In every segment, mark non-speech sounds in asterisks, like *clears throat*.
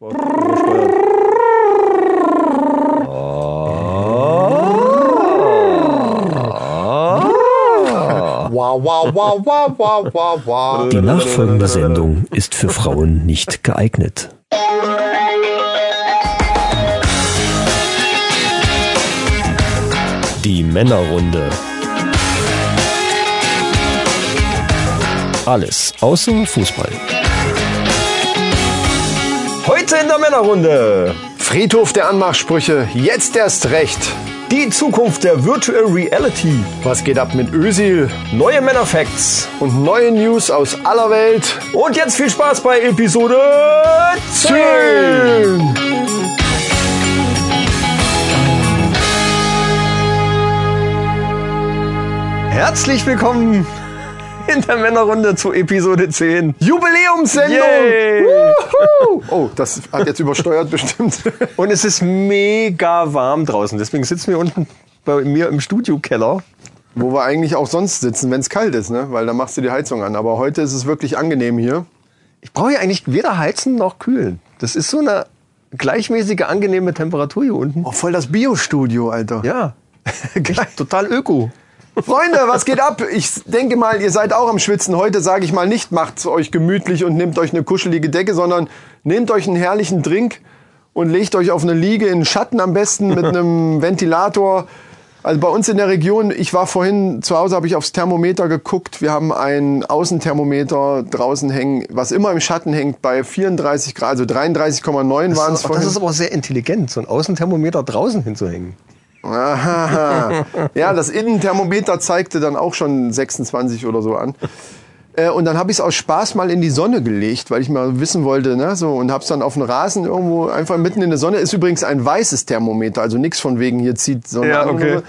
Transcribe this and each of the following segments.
Die nachfolgende Sendung ist für Frauen nicht geeignet. Die Männerrunde. Alles außer Fußball. Heute in der Männerrunde. Friedhof der Anmachsprüche, jetzt erst recht. Die Zukunft der Virtual Reality. Was geht ab mit Ösil? Neue Männerfacts. Und neue News aus aller Welt. Und jetzt viel Spaß bei Episode 10. Herzlich willkommen in der Männerrunde zu Episode 10. Jubiläumssendung! Oh, das hat jetzt übersteuert bestimmt. Und es ist mega warm draußen. Deswegen sitzen wir unten bei mir im Studiokeller. Wo wir eigentlich auch sonst sitzen, wenn es kalt ist, ne? Weil da machst du die Heizung an. Aber heute ist es wirklich angenehm hier. Ich brauche ja eigentlich weder heizen noch kühlen. Das ist so eine gleichmäßige, angenehme Temperatur hier unten. Oh, voll das Biostudio, Alter. Ja, *laughs* total öko. Freunde, was geht ab? Ich denke mal, ihr seid auch am Schwitzen. Heute sage ich mal nicht, macht's euch gemütlich und nehmt euch eine kuschelige Decke, sondern nehmt euch einen herrlichen Drink und legt euch auf eine Liege in Schatten am besten mit *laughs* einem Ventilator. Also bei uns in der Region, ich war vorhin zu Hause, habe ich aufs Thermometer geguckt. Wir haben ein Außenthermometer draußen hängen, was immer im Schatten hängt, bei 34 Grad, also 33,9 waren es vorhin. das ist aber sehr intelligent, so ein Außenthermometer draußen hinzuhängen. Aha. Ja, das Innenthermometer zeigte dann auch schon 26 oder so an. Äh, Und dann habe ich es aus Spaß mal in die Sonne gelegt, weil ich mal wissen wollte, ne, so und habe es dann auf den Rasen irgendwo einfach mitten in der Sonne. Ist übrigens ein weißes Thermometer, also nichts von wegen hier zieht Sonne Ja, okay.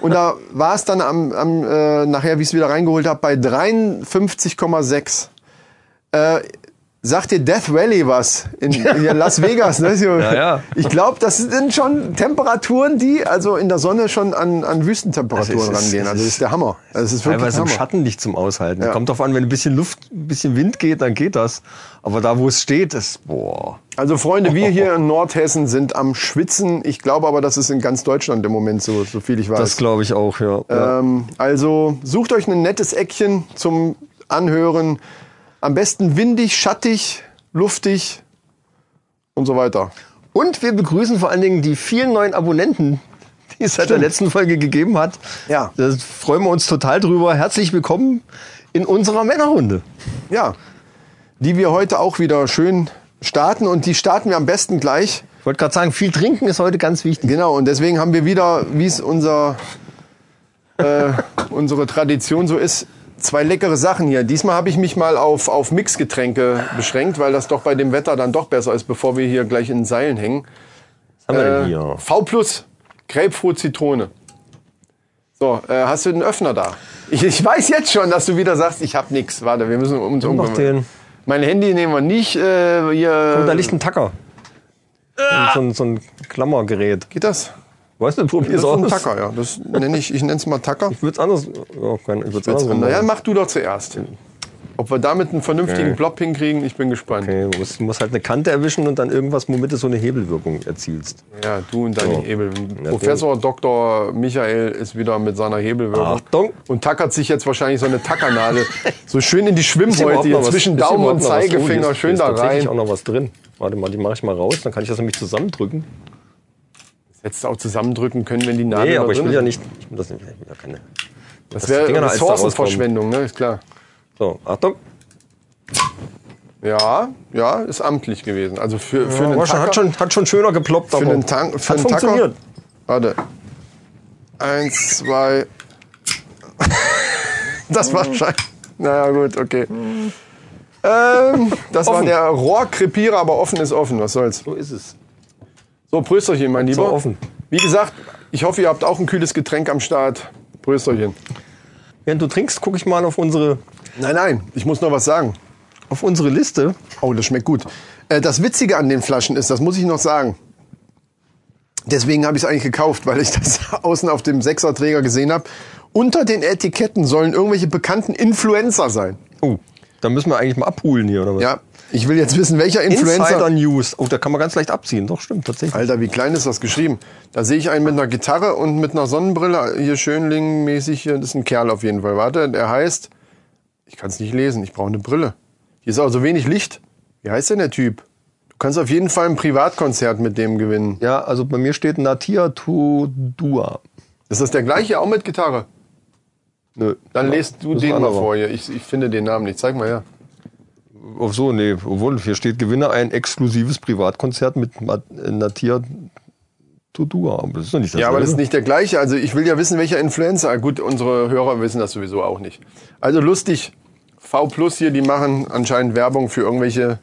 Und da war es dann am, am äh, nachher, wie ich es wieder reingeholt habe, bei 53,6. Äh, Sagt dir Death Valley was in, *laughs* in Las Vegas? Ne? Ja, ja. Ich glaube, das sind schon Temperaturen, die also in der Sonne schon an, an Wüstentemperaturen Also es ist- rangehen. Also das ist der Hammer. Also das ist wirklich Teilweise im Hammer. Schatten nicht zum Aushalten. Ja. Kommt drauf an, wenn ein bisschen Luft, ein bisschen Wind geht, dann geht das. Aber da, wo es steht, ist, boah. Also Freunde, wir *laughs* hier in Nordhessen sind am Schwitzen. Ich glaube aber, das ist in ganz Deutschland im Moment so, so viel ich weiß. Das glaube ich auch, ja. ja. Ähm, also sucht euch ein nettes Eckchen zum Anhören. Am besten windig, schattig, luftig und so weiter. Und wir begrüßen vor allen Dingen die vielen neuen Abonnenten, die es seit der Stimmt. letzten Folge gegeben hat. Ja. Da freuen wir uns total drüber. Herzlich willkommen in unserer Männerrunde. Ja, die wir heute auch wieder schön starten und die starten wir am besten gleich. Ich wollte gerade sagen, viel trinken ist heute ganz wichtig. Genau, und deswegen haben wir wieder, wie es unser, äh, *laughs* unsere Tradition so ist, zwei leckere Sachen hier. Diesmal habe ich mich mal auf, auf Mixgetränke beschränkt, weil das doch bei dem Wetter dann doch besser ist, bevor wir hier gleich in den Seilen hängen. Was haben wir denn Äh, hier? V Plus, Grapefruit, Zitrone. So, äh, hast du den Öffner da? Ich, ich weiß jetzt schon, dass du wieder sagst, ich habe nichts. Warte, wir müssen uns den. Mein Handy nehmen wir nicht. Äh, hier, Und da liegt ein Tacker. So, ein, so ein Klammergerät. Geht das? Weißt du, Das probier's ist ein aus. Tacker, ja. Das nenne ich, ich nenne es mal Tacker. Ich würde es anders. Ja, kein, ich würd's anders machen. Naja, mach du doch zuerst. Ob wir damit einen vernünftigen Okay. Plop hinkriegen, ich bin gespannt. Okay, du musst, musst halt eine Kante erwischen und dann irgendwas, womit du so eine Hebelwirkung erzielst. Ja, du und deine So. Hebel. Ja, Professor Dr. Michael ist wieder mit seiner Hebelwirkung. Achtung. Und tackert sich jetzt wahrscheinlich so eine Tackernadel *laughs* so schön in die Schwimmhäute zwischen Daumen und noch was- oh, hier Zeigefinger ist- schön hier ist da rein. auch noch was drin. Warte mal, die mache ich mal raus, dann kann ich das nämlich zusammendrücken. Hättest du auch zusammendrücken können, wenn die Nadel Nee, aber ich will ja nicht. Ich will das nicht. Ich will ja keine. Das wäre Ressourcenverschwendung, ne? Ist klar. So, Achtung. Ja, ja, ist amtlich gewesen. Also für, für einen War schon, Tacker. hat, schon, hat schon schöner geploppt, Für aber einen, Tank, für hat einen Tacker. Warte. Eins, zwei. *laughs* das war scheiße. Naja, gut, okay. Ähm, das war Offen. der Rohrkrepierer, aber offen ist offen. Was soll's? So ist es. So, Prösterchen, mein Lieber. So offen. Wie gesagt, ich hoffe, ihr habt auch ein kühles Getränk am Start. Prösterchen. Während du trinkst, gucke ich mal auf unsere, Nein, nein, ich muss noch was sagen. auf unsere Liste. Oh, das schmeckt gut. Äh, das Witzige an den Flaschen ist, das muss ich noch sagen. Deswegen habe ich es eigentlich gekauft, weil ich *laughs* das außen auf dem Sechserträger gesehen habe. Unter den Etiketten sollen irgendwelche bekannten Influencer sein. Oh, da müssen wir eigentlich mal abholen hier, oder was? Ja. Ich will jetzt wissen, welcher Influencer. Insider News. Oh, da kann man ganz leicht abziehen. Doch, stimmt, tatsächlich. Alter, wie klein ist das geschrieben? Da sehe ich einen mit einer Gitarre und mit einer Sonnenbrille, hier Schönling-mäßig. Das ist ein Kerl auf jeden Fall. Warte, der heißt. Ich kann es nicht lesen, ich brauche eine Brille. Hier ist auch so wenig Licht. Wie heißt denn der Typ? Du kannst auf jeden Fall ein Privatkonzert mit dem gewinnen. Ja, also bei mir steht Natia Tudua. Ist das der gleiche, auch mit Gitarre? Nö. Dann lest du Das den mal vor hier. Ich, ich finde den Namen nicht. Zeig mal her. Ach so, nee, obwohl, hier steht Gewinner ein exklusives Privatkonzert mit äh, Natia Tudua. Aber das ist doch nicht das. Ja, aber das ist nicht der gleiche. Also ich will ja wissen, welcher Influencer. Gut, unsere Hörer wissen das sowieso auch nicht. Also lustig. V Plus hier, die machen anscheinend Werbung für irgendwelche.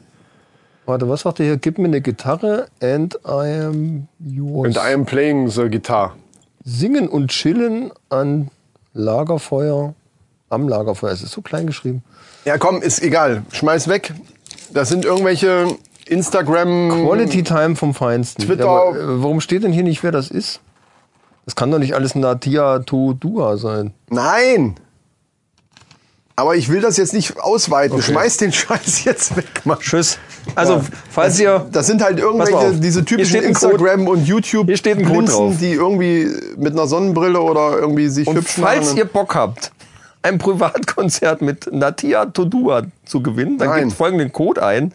Warte, was sagt er hier? Gib mir eine Gitarre and I am yours. And I am playing the guitar. Singen und chillen an Lagerfeuer. Am Lagerfeuer. Es ist so klein geschrieben. Ja, komm, ist egal. Schmeiß weg. Das sind irgendwelche Instagram. Quality Time vom Feinsten. Twitter- Ja, äh, warum steht denn hier nicht, wer das ist? Das kann doch nicht alles Natia Tudua sein. Nein! Aber ich will das jetzt nicht ausweiten. Okay. Schmeiß den *laughs* Scheiß jetzt weg, Mann. Tschüss. Also, Ja. falls ihr. Das sind halt irgendwelche, diese typischen Code. Instagram- und Code Blinzen, drauf. die irgendwie mit einer Sonnenbrille oder irgendwie sich Und hübsch falls ihr Bock habt, ein Privatkonzert mit Natia Todua zu gewinnen, dann gebt folgenden Code ein.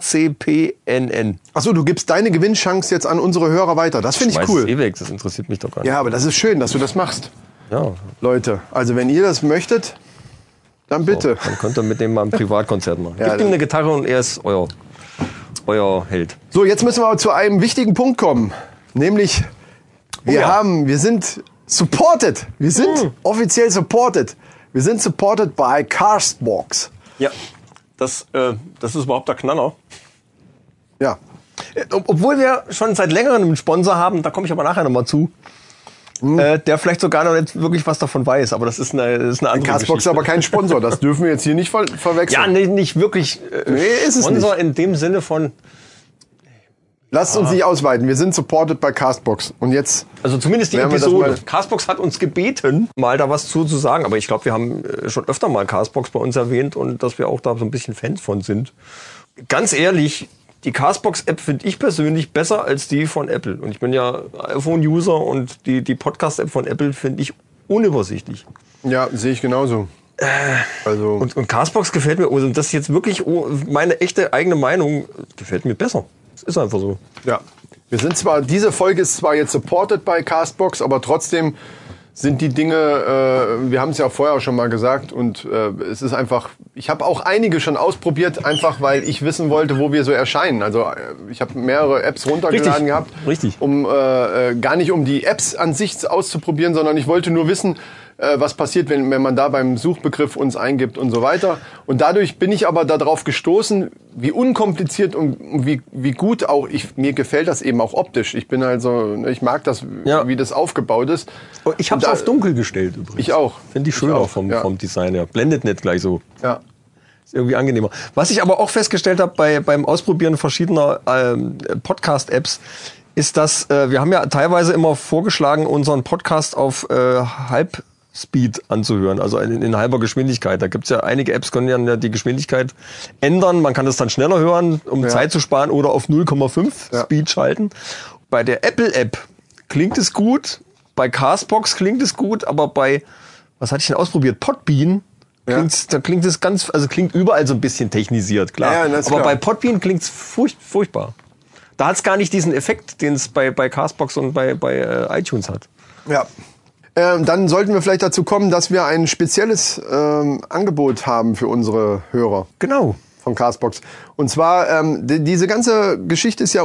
LNRC37339HCPNN. Achso, du gibst deine Gewinnchance jetzt an unsere Hörer weiter. Das finde ich Schmeiß cool. eh weg, das interessiert mich doch gar nicht. Ja, aber das ist schön, dass du das machst. Ja, Leute, also wenn ihr das möchtet, dann bitte. dann könnt ihr mit dem mal ein Privatkonzert machen. Ja, Gebt ihm eine Gitarre und er ist euer, euer Held. So, jetzt müssen wir aber zu einem wichtigen Punkt kommen. Nämlich, wir ja. haben, wir sind supported. Wir sind offiziell supported. Wir sind supported by Castbox. Ja, das, äh, das ist überhaupt der Knaller. Ja. Äh, ob- Obwohl wir schon seit längerem einen Sponsor haben, da komme ich aber nachher nochmal zu. Hm. Äh, der vielleicht sogar noch nicht wirklich was davon weiß, aber das ist eine, das ist eine andere Castbox ist Geschichte. aber kein Sponsor. Das *laughs* dürfen wir jetzt hier nicht ver verwechseln. Ja, nee, nicht wirklich äh, Nee, ist es Sponsor in dem Sinne von, Lasst uns nicht ausweiten. Wir sind supported by Castbox. Und jetzt, also zumindest die Episode. Castbox hat uns gebeten, mal da was zu, zu sagen, aber ich glaube, wir haben äh, schon öfter mal Castbox bei uns erwähnt und dass wir auch da so ein bisschen Fans von sind. Ganz ehrlich, die Castbox-App finde ich persönlich besser als die von Apple. Und ich bin ja iPhone-User und die, die Podcast-App von Apple finde ich unübersichtlich. ja, sehe ich genauso. Also, Und, und Castbox gefällt mir, und das ist jetzt wirklich oh, meine echte eigene Meinung, gefällt mir besser. Es ist einfach so. ja. Wir sind zwar, diese Folge ist zwar jetzt supported by Castbox, aber trotzdem sind die Dinge, äh, wir haben es ja vorher schon mal gesagt und äh, es ist einfach, ich habe auch einige schon ausprobiert, einfach weil ich wissen wollte, wo wir so erscheinen. Also äh, ich habe mehrere Apps runtergeladen Richtig, gehabt, richtig. um äh, äh, gar nicht um die Apps an sich auszuprobieren, sondern ich wollte nur wissen, äh, was passiert, wenn, wenn man da beim Suchbegriff uns eingibt und so weiter. Und dadurch bin ich aber darauf gestoßen, wie unkompliziert und wie, wie gut auch ich, mir gefällt das eben auch optisch. Ich bin also, ich mag das, Ja. wie das aufgebaut ist. Ich habe es auf dunkel gestellt übrigens. Ich auch. Finde ich schön Ich auch, vom, ja. vom Design her. Blendet nicht gleich so. Ja. Ist irgendwie angenehmer. Was ich aber auch festgestellt habe bei, beim Ausprobieren verschiedener ähm, Podcast-Apps, ist, dass äh, wir haben ja teilweise immer vorgeschlagen, unseren Podcast auf äh, Halbspeed anzuhören, also in, in halber Geschwindigkeit. Da gibt's ja einige Apps, können ja die Geschwindigkeit ändern. Man kann das dann schneller hören, um Zeit zu sparen oder auf 0,5 Ja. Speed schalten. Bei der Apple-App klingt es gut, bei Castbox klingt es gut, aber bei, was hatte ich denn ausprobiert? Podbean Ja. klingt's, da klingt es ganz, also klingt überall so ein bisschen technisiert, klar. Ja, ja, aber klar. bei Podbean klingt's furcht, furchtbar. Da hat's gar nicht diesen Effekt, den es bei, bei Castbox und bei, bei äh, iTunes hat. Ja. Ähm, dann sollten wir vielleicht dazu kommen, dass wir ein spezielles ähm, Angebot haben für unsere Hörer. Genau. von Castbox. Und zwar, ähm, die, diese ganze Geschichte ist ja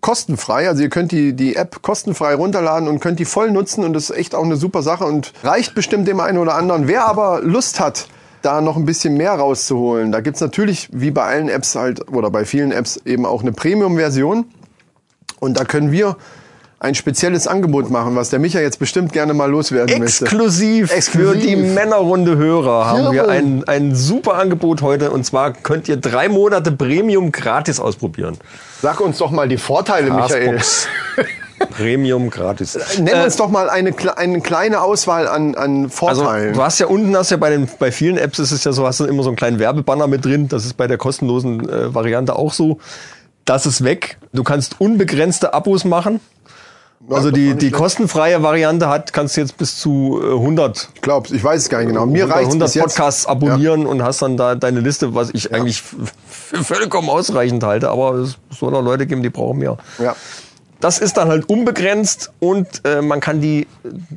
kostenfrei. Also ihr könnt die, die App kostenfrei runterladen und könnt die voll nutzen und das ist echt auch eine super Sache und reicht bestimmt dem einen oder anderen. Wer aber Lust hat, da noch ein bisschen mehr rauszuholen, da gibt's natürlich, wie bei allen Apps halt, oder bei vielen Apps eben auch eine Premium-Version. Und da können wir ein spezielles Angebot machen, was der Micha jetzt bestimmt gerne mal loswerden möchte. Exklusiv, Exklusiv. für die Männerrunde Hörer haben wir Jawohl. ein, ein super Angebot heute. Und zwar könnt ihr drei Monate Premium gratis ausprobieren. Sag uns doch mal die Vorteile, Michael. Castbox. *laughs* Premium gratis. Nenn Äh, uns doch mal eine, eine kleine Auswahl an, an Also Vorteilen. du hast ja unten, hast ja bei den bei vielen Apps ist es ja so, hast du immer so einen kleinen Werbebanner mit drin. Das ist bei der kostenlosen äh, Variante auch so. Das ist weg. Du kannst unbegrenzte Abos machen. Also die, die kostenfreie Variante hat, kannst du jetzt bis zu äh, 100 ich glaub's, ich weiß es gar nicht genau. Mir 100, reicht 100 bis jetzt. Podcasts abonnieren und hast dann da deine Liste, was ich eigentlich f- für vollkommen ausreichend halte. Aber es soll auch Leute geben, die brauchen mehr. Ja. Das ist dann halt unbegrenzt und äh, man kann die äh,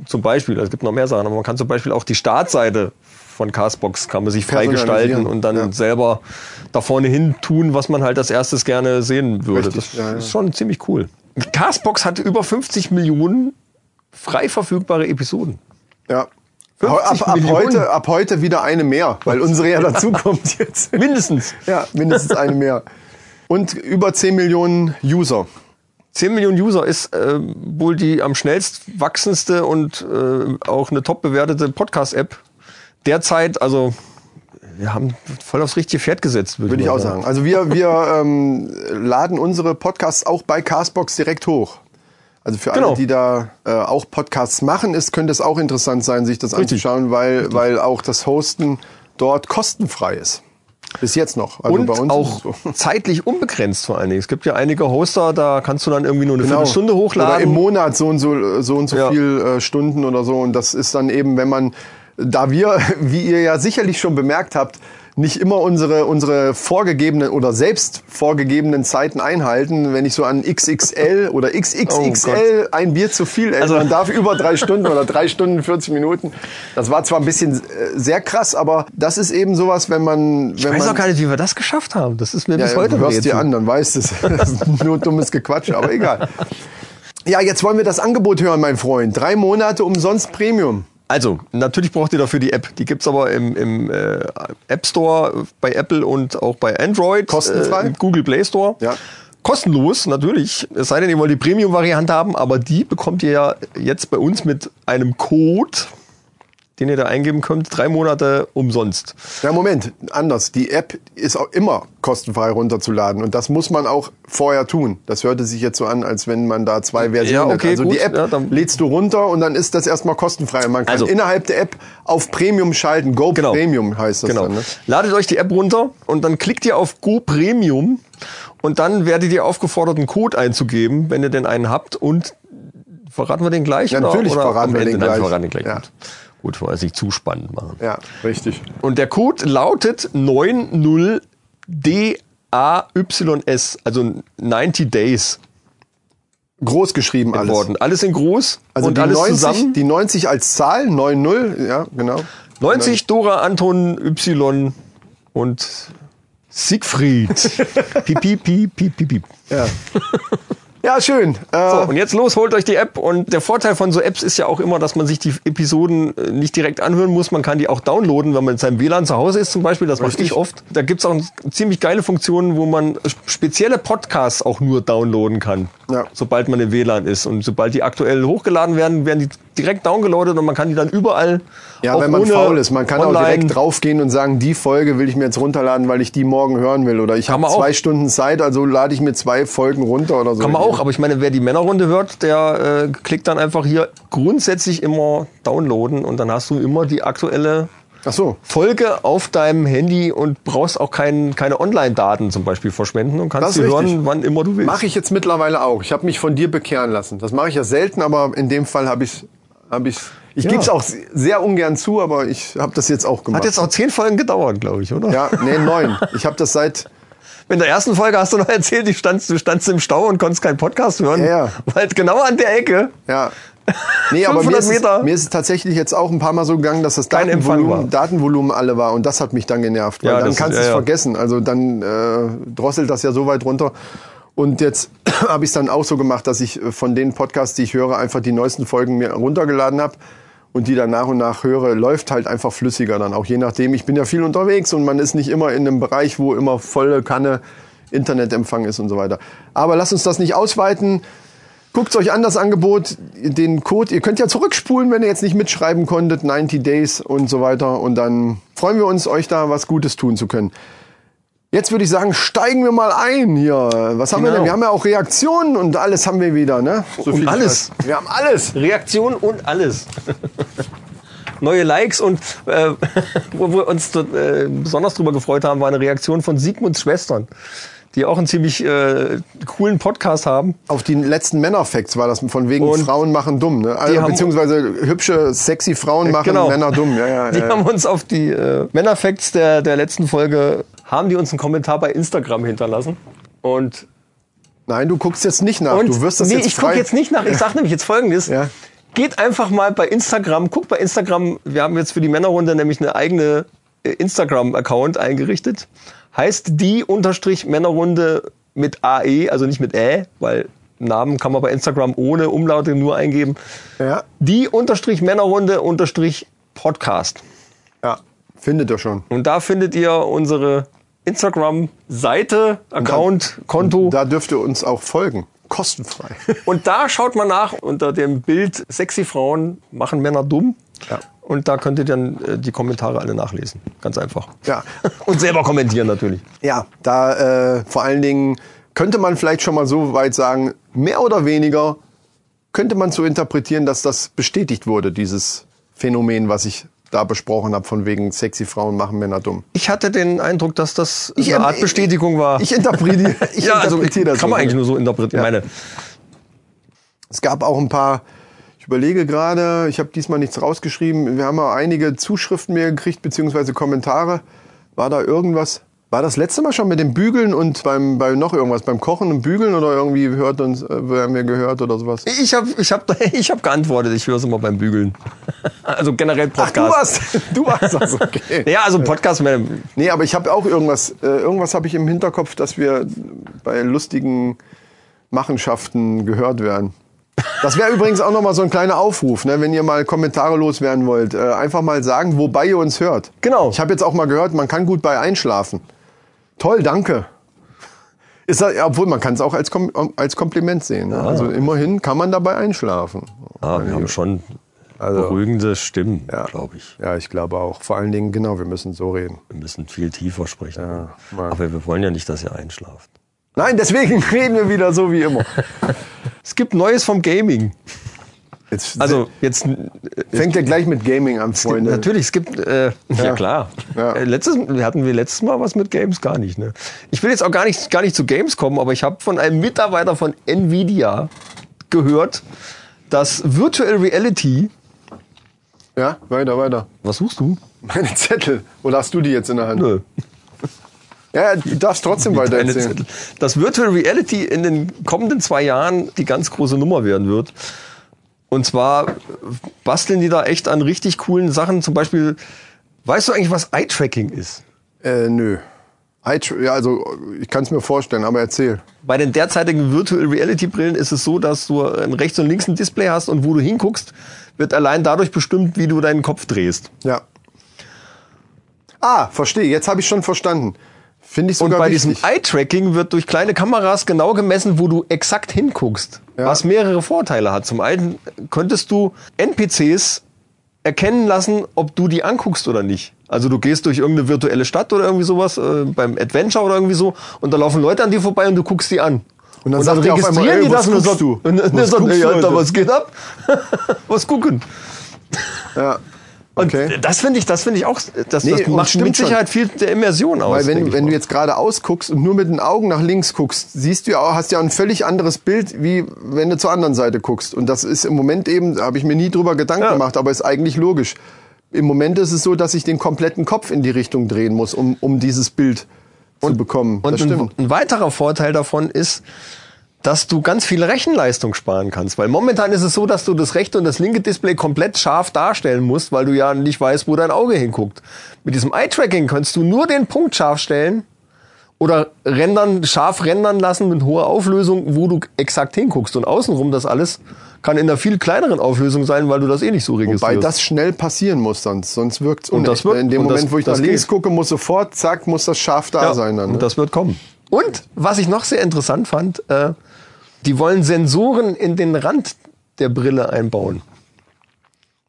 zum Beispiel, es gibt noch mehr Sachen, aber man kann zum Beispiel auch die Startseite von Castbox kann man sich freigestalten und dann ja. selber da vorne hin tun, was man halt als erstes gerne sehen würde. Richtig, das ja, ja. ist schon ziemlich cool. Castbox hat über 50 Millionen frei verfügbare Episoden. Ja. 50 Ab, ab, heute, ab heute wieder eine mehr, weil unsere ja dazukommt *laughs* jetzt. Mindestens. Ja, mindestens eine mehr. Und über 10 Millionen User. 10 Millionen User ist äh, wohl die am schnellst wachsendste und äh, auch eine top bewertete Podcast-App derzeit. Also wir haben voll aufs richtige Pferd gesetzt, würde Würde ich auch sagen. Also wir, wir ähm, laden unsere Podcasts auch bei Castbox direkt hoch. Also für Genau. alle, die da äh, auch Podcasts machen, ist, könnte es auch interessant sein, sich das anzuschauen, weil, weil auch das Hosten dort kostenfrei ist. Bis jetzt noch. Also Und bei uns auch so. zeitlich unbegrenzt vor allen Dingen. Es gibt ja einige Hoster, da kannst du dann irgendwie nur eine Viertelstunde Oder hochladen. im Monat so und so, so und so Ja. viel äh, Stunden oder so. Und das ist dann eben, wenn man, da wir, *laughs* wie ihr ja sicherlich schon bemerkt habt, nicht immer unsere, unsere vorgegebenen oder selbst vorgegebenen Zeiten einhalten. Wenn ich so an XXL oder XXXL ein Bier zu viel esse, Also- man darf über drei Stunden oder drei Stunden 40 Minuten. Das war zwar ein bisschen äh, sehr krass, aber das ist eben sowas, wenn man, ich wenn weiß man auch gar nicht, wie wir das geschafft haben. Das ist mir ja, bis heute du hörst dir an, dann weißt du es. *laughs* Das ist nur dummes Gequatsch, aber egal. Ja, jetzt wollen wir das Angebot hören, mein Freund. Drei Monate umsonst Premium. Also, natürlich braucht ihr dafür die App. Die gibt's aber im, im äh, App Store bei Apple und auch bei Android. Kostenfrei? Äh, im Google Play Store. Ja. Kostenlos, natürlich. Es sei denn, ihr wollt die Premium-Variante haben, aber die bekommt ihr ja jetzt bei uns mit einem Code, den ihr da eingeben könnt, drei Monate umsonst. Ja, Moment, anders. Die App ist auch immer kostenfrei runterzuladen und das muss man auch vorher tun. Das hörte sich jetzt so an, als wenn man da zwei Versionen Ja, hat. okay, Also die gut, App ja, lädst du runter und dann ist das erstmal kostenfrei. Man kann Also- innerhalb der App auf Premium schalten. Go Genau. Premium heißt das Genau. dann. Ne? Ladet euch die App runter und dann klickt ihr auf Go Premium und dann werdet ihr aufgefordert, einen Code einzugeben, wenn ihr denn einen habt und verraten wir den gleich? Natürlich oder verraten wir den gleich. verraten den gleich. Ja. Gut. Wollen es nicht zu spannend machen. Ja, richtig. Und der Code lautet 90DAYS, also 90 Days Groß geschrieben alles. Worten. Alles in groß Also und die, alles 90, zusammen. die 90 als Zahl, 9-0, ja, genau. 90 Dora, Anton, Y und Siegfried. *laughs* piep, piep, piep, piep, piep. Ja, *laughs* ja schön. Äh, So, und jetzt los, holt euch die App. Und der Vorteil von so Apps ist ja auch immer, dass man sich die Episoden äh, nicht direkt anhören muss. Man kann die auch downloaden, wenn man in seinem WLAN zu Hause ist zum Beispiel. Das mache ich oft. Da gibt's auch ziemlich geile Funktionen, wo man spezielle Podcasts auch nur downloaden kann. Ja. Sobald man im WLAN ist. Und sobald die aktuell hochgeladen werden, werden die direkt downgeloadet und man kann die dann überall ja, wenn man faul ist. Man kann auch direkt draufgehen und sagen, die Folge will ich mir jetzt runterladen, weil ich die morgen hören will. Oder ich habe man auch. zwei Stunden Zeit, also lade ich mir zwei Folgen runter oder so. Kann man auch, aber ich meine, wer die Männerrunde hört, der äh, klickt dann einfach hier grundsätzlich immer downloaden und dann hast du immer die aktuelle Ach so. Folge auf deinem Handy und brauchst auch kein, keine Online-Daten zum Beispiel verschwenden und kannst sie hören, wann immer du willst. Mache ich jetzt mittlerweile auch. Ich habe mich von dir bekehren lassen. Das mache ich ja selten, aber in dem Fall habe ich hab ich ich Ja. gebe es auch sehr ungern zu, aber ich habe das jetzt auch gemacht. Hat jetzt auch zehn Folgen gedauert, glaube ich, oder? ja, nee, neun. Ich habe das seit *laughs* In der ersten Folge hast du noch erzählt, du standst, du standst im Stau und konntest keinen Podcast hören. Ja, ja. Weil genau an der Ecke. Ja. Nee, aber mir 500 ist, es, mir ist es tatsächlich jetzt auch ein paar Mal so gegangen, dass das Datenvolumen. Datenvolumen alle war und das hat mich dann genervt. Weil Ja, dann das- kannst du ja, es ja. vergessen. Also dann äh, drosselt das ja so weit runter. Und jetzt *clears throat* habe ich es dann auch so gemacht, dass ich äh, von den Podcasts, die ich höre, einfach die neuesten Folgen mir runtergeladen habe und die dann nach und nach höre, läuft halt einfach flüssiger dann auch. Je nachdem, ich bin ja viel unterwegs und man ist nicht immer in einem Bereich, wo immer volle Kanne Internetempfang ist und so weiter. Aber lasst uns das nicht ausweiten. Guckt euch an das Angebot, den Code. Ihr könnt ja zurückspulen, wenn ihr jetzt nicht mitschreiben konntet, 90 Days und so weiter. Und dann freuen wir uns, euch da was Gutes tun zu können. Jetzt würde ich sagen, steigen wir mal ein hier. Was haben wir Genau. denn? Wir haben ja auch Reaktionen und alles haben wir wieder, ne? So Und alles. Wir haben alles. Reaktion und alles. *laughs* Neue Likes und äh, *laughs* wo wir uns äh, besonders drüber gefreut haben, war eine Reaktion von Sigmunds Schwestern, die auch einen ziemlich äh, coolen Podcast haben. Auf die letzten Männerfacts war das von wegen Und Frauen machen dumm, ne? Also, beziehungsweise hübsche, sexy Frauen machen Genau. Männer dumm. Ja, ja, *laughs* Die ja. haben uns auf die äh, Männerfacts der, der letzten Folge, haben die uns einen Kommentar bei Instagram hinterlassen. Und, Nein, du guckst jetzt nicht nach. und du wirst das nee, jetzt ich gucke jetzt nicht nach. Ich sage *laughs* nämlich jetzt folgendes. Ja. Geht einfach mal bei Instagram, guckt bei Instagram, wir haben jetzt für die Männerrunde nämlich eine eigene äh, Instagram-Account eingerichtet. Heißt die unterstrich Männerrunde mit AE, also nicht mit Ä, weil Namen kann man bei Instagram ohne Umlaute nur eingeben. Ja, Die unterstrich Männerrunde unterstrich Podcast. ja, findet ihr schon. Und da findet ihr unsere Instagram-Seite, Account, Konto. Da dürft ihr uns auch folgen. Kostenfrei. *laughs* Und da schaut man nach unter dem Bild sexy Frauen machen Männer dumm. Ja. Und da könnt ihr dann äh, die Kommentare alle nachlesen. Ganz einfach. Ja. *laughs* Und selber kommentieren natürlich. Ja, da äh, vor allen Dingen könnte man vielleicht schon mal so weit sagen, mehr oder weniger könnte man so interpretieren, dass das bestätigt wurde, dieses Phänomen, was ich da besprochen habe, von wegen sexy Frauen machen Männer dumm. Ich hatte den Eindruck, dass das Ich, eine Art Bestätigung war. Ich interpretiere, *laughs* ich ja, also interpretiere das kann man so. eigentlich nur so interpretieren. Ja. Meine, Es gab auch ein paar, ich überlege gerade, ich habe diesmal nichts rausgeschrieben, wir haben auch einige Zuschriften mehr gekriegt, beziehungsweise Kommentare. War da irgendwas? War das letzte Mal schon mit dem Bügeln und beim, bei noch irgendwas, beim Kochen und Bügeln oder irgendwie hört uns, äh, haben wir gehört oder sowas? ich habe ich hab, *laughs* ich hab geantwortet, ich höre es immer beim Bügeln. *laughs* Also generell Ach, Podcast. du warst, du warst das, *laughs* okay. Ja, also Podcast, meine, Nee, aber ich habe auch irgendwas, äh, irgendwas habe ich im Hinterkopf, dass wir bei lustigen Machenschaften gehört werden. Das wäre übrigens auch nochmal so ein kleiner Aufruf, ne, wenn ihr mal Kommentare loswerden wollt. Äh, einfach mal sagen, wobei ihr uns hört. Genau. Ich habe jetzt auch mal gehört, man kann gut bei einschlafen. Toll, danke. Ist das, ja, obwohl man kann es auch als, Kom als Kompliment sehen. Ne? Also immerhin kann man dabei einschlafen. ah, wir haben schon beruhigende Stimmen, Ja. glaube ich. Ja, ich glaube auch. Vor allen Dingen, genau, wir müssen so reden. Wir müssen viel tiefer sprechen. mal. Aber wir wollen ja nicht, dass ihr einschlaft. Nein, deswegen *laughs* reden wir wieder so wie immer. *laughs* Es gibt Neues vom Gaming. Jetzt Also jetzt äh, fängt er gleich mit Gaming an, Freunde. natürlich, es gibt äh, ja. klar. Ja. Äh, Letztes, hatten wir letztes Mal was mit Games gar nicht. Ne? Ich will jetzt auch gar nicht gar nicht zu Games kommen, aber ich habe von einem Mitarbeiter von Nvidia gehört, dass Virtual Reality. Ja, weiter, weiter. Was suchst du? Meine Zettel. Oder hast du die jetzt in der Hand? Nö. Ja, du darfst trotzdem weiter erzählen. Dass Virtual Reality in den kommenden zwei Jahren die ganz große Nummer werden wird. Und zwar basteln die da echt an richtig coolen Sachen. Zum Beispiel, weißt du eigentlich, was Eye-Tracking ist? Äh, nö. Ja, also ich kann es mir vorstellen, aber erzähl. Bei den derzeitigen Virtual Reality Brillen ist es so, dass du ein rechts und links ein Display hast und wo du hinguckst, wird allein dadurch bestimmt, wie du deinen Kopf drehst. Ja. Ah, verstehe. Jetzt habe ich schon verstanden. Finde ich Und sogar bei wichtig. diesem Eye-Tracking wird durch kleine Kameras genau gemessen, wo du exakt hinguckst. Ja. Was mehrere Vorteile hat. Zum einen könntest du NPCs erkennen lassen, ob du die anguckst oder nicht. Also du gehst durch irgendeine virtuelle Stadt oder irgendwie sowas, äh, beim Adventure oder irgendwie so, und da laufen Leute an dir vorbei und du guckst die an. Und dann einmal, ey, und dann guckst sagt- du? *laughs* Und dann Was sagt, ey, du, Alter, Alter? was geht ab? *laughs* was gucken? ja. Und Okay. das finde ich, das finde ich auch, das, Nee, das und macht mit schon. Sicherheit viel der Immersion aus. Weil wenn, wenn du jetzt gerade ausguckst und nur mit den Augen nach links guckst, siehst du ja auch, hast ja ein völlig anderes Bild, wie wenn du zur anderen Seite guckst. Und das ist im Moment eben, da habe ich mir nie drüber Gedanken Ja. gemacht, aber ist eigentlich logisch. Im Moment ist es so, dass ich den kompletten Kopf in die Richtung drehen muss, um, um dieses Bild zu bekommen. Und das ein, stimmt. ein weiterer Vorteil davon ist, dass du ganz viel Rechenleistung sparen kannst. Weil momentan ist es so, dass du das rechte und das linke Display komplett scharf darstellen musst, weil du ja nicht weißt, wo dein Auge hinguckt. Mit diesem Eye-Tracking kannst du nur den Punkt scharf stellen oder rendern, scharf rendern lassen mit hoher Auflösung, wo du exakt hinguckst. Und außenrum das alles kann in einer viel kleineren Auflösung sein, weil du das eh nicht so registrierst. Wobei das schnell passieren muss, sonst, sonst wirkt es Und das wird- In dem und das- Moment, wo ich das nach links geht. gucke, muss sofort, zack, muss das scharf da Ja, sein. Dann, ne? Und das wird kommen. Und was ich noch sehr interessant fand, äh, die wollen Sensoren in den Rand der Brille einbauen.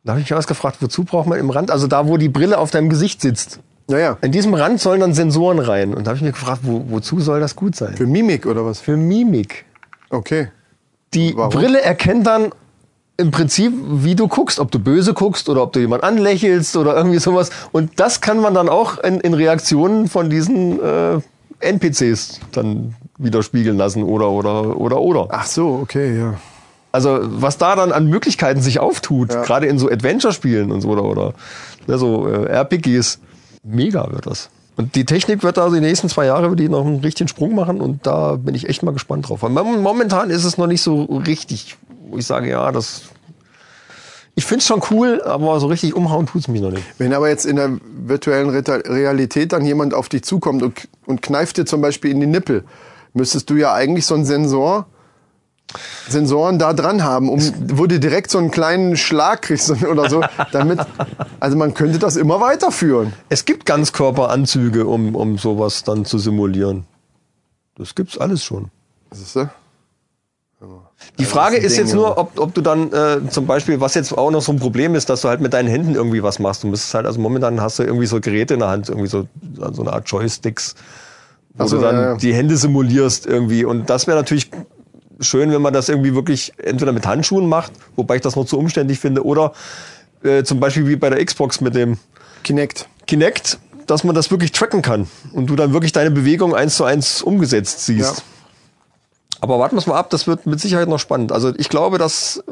Da habe ich mich was gefragt, wozu braucht man im Rand, also da, wo die Brille auf deinem Gesicht sitzt. Naja, In diesem Rand sollen dann Sensoren rein. Und da habe ich mir gefragt, wo, wozu soll das gut sein? für Mimik oder was? Für Mimik. Okay. Die Warum? Brille erkennt dann im Prinzip, wie du guckst, ob du böse guckst oder ob du jemand anlächelst oder irgendwie sowas. Und das kann man dann auch in, in Reaktionen von diesen äh, NPCs dann widerspiegeln lassen oder oder oder oder. Ach so, okay, ja. Also was da dann an Möglichkeiten sich auftut, Ja. gerade in so Adventure-Spielen und so oder oder ne, so äh, RPGs, mega wird das. Und die Technik wird also die nächsten zwei Jahre wird die noch einen richtigen Sprung machen und da bin ich echt mal gespannt drauf. Weil mom- momentan ist es noch nicht so richtig, wo ich sage, ja, das. Ich find's schon cool, aber so richtig umhauen tut's mich noch nicht. Wenn aber jetzt in der virtuellen Realität dann jemand auf dich zukommt und, und kneift dir zum Beispiel in die Nippel, müsstest du ja eigentlich so einen Sensor, Sensoren da dran haben, um, wo du direkt so einen kleinen Schlag kriegst *laughs* oder so, damit, also man könnte das immer weiterführen. Es gibt Ganzkörperanzüge, um, um sowas dann zu simulieren. Das gibt's alles schon. Siehst du? Die Frage ist ist jetzt nur, ob, ob du dann äh, zum Beispiel, was jetzt auch noch so ein Problem ist, dass du halt mit deinen Händen irgendwie was machst. Du müsstest halt, also momentan hast du irgendwie so Geräte in der Hand, irgendwie so, so eine Art Joysticks, wo Ach so, du dann ja, ja. die Hände simulierst irgendwie. Und das wäre natürlich schön, wenn man das irgendwie wirklich entweder mit Handschuhen macht, wobei ich das noch zu umständlich finde, oder äh, zum Beispiel wie bei der Xbox mit dem Kinect. Kinect, dass man das wirklich tracken kann und du dann wirklich deine Bewegung eins zu eins umgesetzt siehst. Ja. Aber warten wir es mal ab, das wird mit Sicherheit noch spannend. Also ich glaube, dass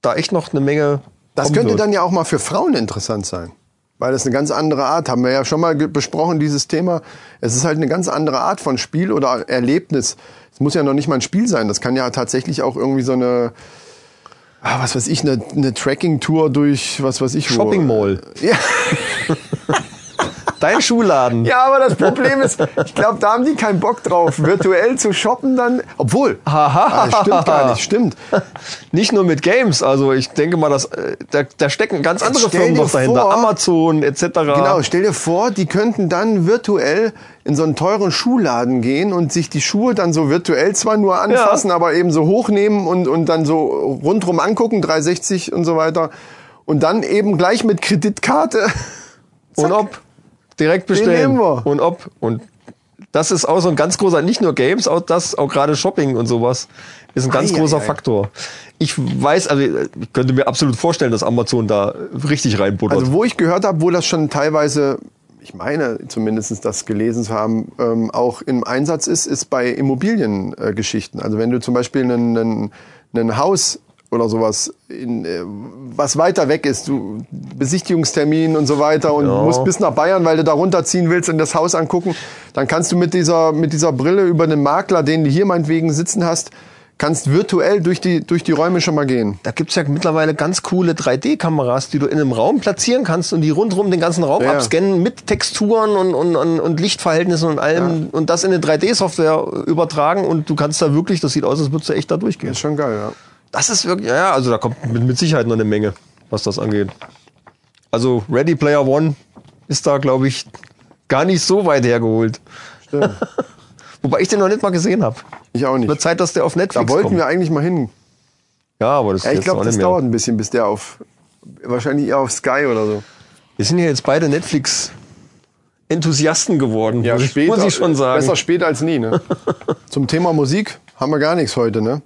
da echt noch eine Menge. Das könnte wird. dann ja auch mal für Frauen interessant sein. Weil das eine ganz andere Art, haben wir ja schon mal besprochen, dieses Thema. Es ist halt eine ganz andere Art von Spiel oder Erlebnis. Es muss ja noch nicht mal ein Spiel sein. Das kann ja tatsächlich auch irgendwie so eine, ah, was weiß ich, eine, eine Tracking-Tour durch, was weiß ich. Shopping Mall. Ja. *laughs* Dein Schuhladen. ja, aber das Problem ist, ich glaube, da haben die keinen Bock drauf, virtuell zu shoppen dann. Obwohl, *laughs* ah, das stimmt gar nicht, stimmt. Nicht nur mit Games, also ich denke mal, dass, äh, da, da stecken ganz andere Firmen noch dahinter. vor- Amazon etc. Genau, stell dir vor, die könnten dann virtuell in so einen teuren Schuhladen gehen und sich die Schuhe dann so virtuell zwar nur anfassen, aber eben so hochnehmen und, und dann so rundrum angucken, 360 und so weiter. Und dann eben gleich mit Kreditkarte. Und ob. Direkt bestellen. Und ob. Und das ist auch so ein ganz großer, nicht nur Games, auch das, auch gerade Shopping und sowas, ist ein ganz Ei, großer ei, ei. Faktor. Ich weiß, also ich könnte mir absolut vorstellen, dass Amazon da richtig reinbuttert. Also wo ich gehört habe, wo das schon teilweise, ich meine zumindest das gelesen zu haben, ähm, auch im Einsatz ist, ist bei Immobiliengeschichten. Äh, also wenn du zum Beispiel ein Haus oder sowas, in, äh, was weiter weg ist, du Besichtigungstermin und so weiter und Ja. musst bis nach Bayern, weil du da runterziehen willst und das Haus angucken, dann kannst du mit dieser mit dieser Brille über den Makler, den du hier meinetwegen sitzen hast, kannst virtuell durch die durch die Räume schon mal gehen. Da gibt's ja mittlerweile ganz coole 3D-Kameras, die du in einem Raum platzieren kannst und die rundherum den ganzen Raum Ja. abscannen mit Texturen und, und, und, und Lichtverhältnissen und allem und das in eine 3D-Software übertragen und du kannst da wirklich, das sieht aus, als würdest du echt da durchgehen. Ist schon geil, ja. Das ist wirklich, ja, ja, also da kommt mit, mit Sicherheit noch eine Menge, was das angeht. Also Ready Player One ist da, glaube ich, gar nicht so weit hergeholt. Stimmt. *laughs* Wobei ich den noch nicht mal gesehen habe. Ich auch nicht. Wird Zeit, dass der auf Netflix Da wollten kommt. wir eigentlich mal hin. Ja, aber das Ja, ist ich glaube, das dauert ein bisschen, bis der auf. Wahrscheinlich eher auf Sky oder so. Wir sind ja jetzt beide Netflix-Enthusiasten geworden, muss, ich, muss ich schon sagen. Besser spät als nie, ne? *laughs* Zum Thema Musik haben wir gar nichts heute, ne?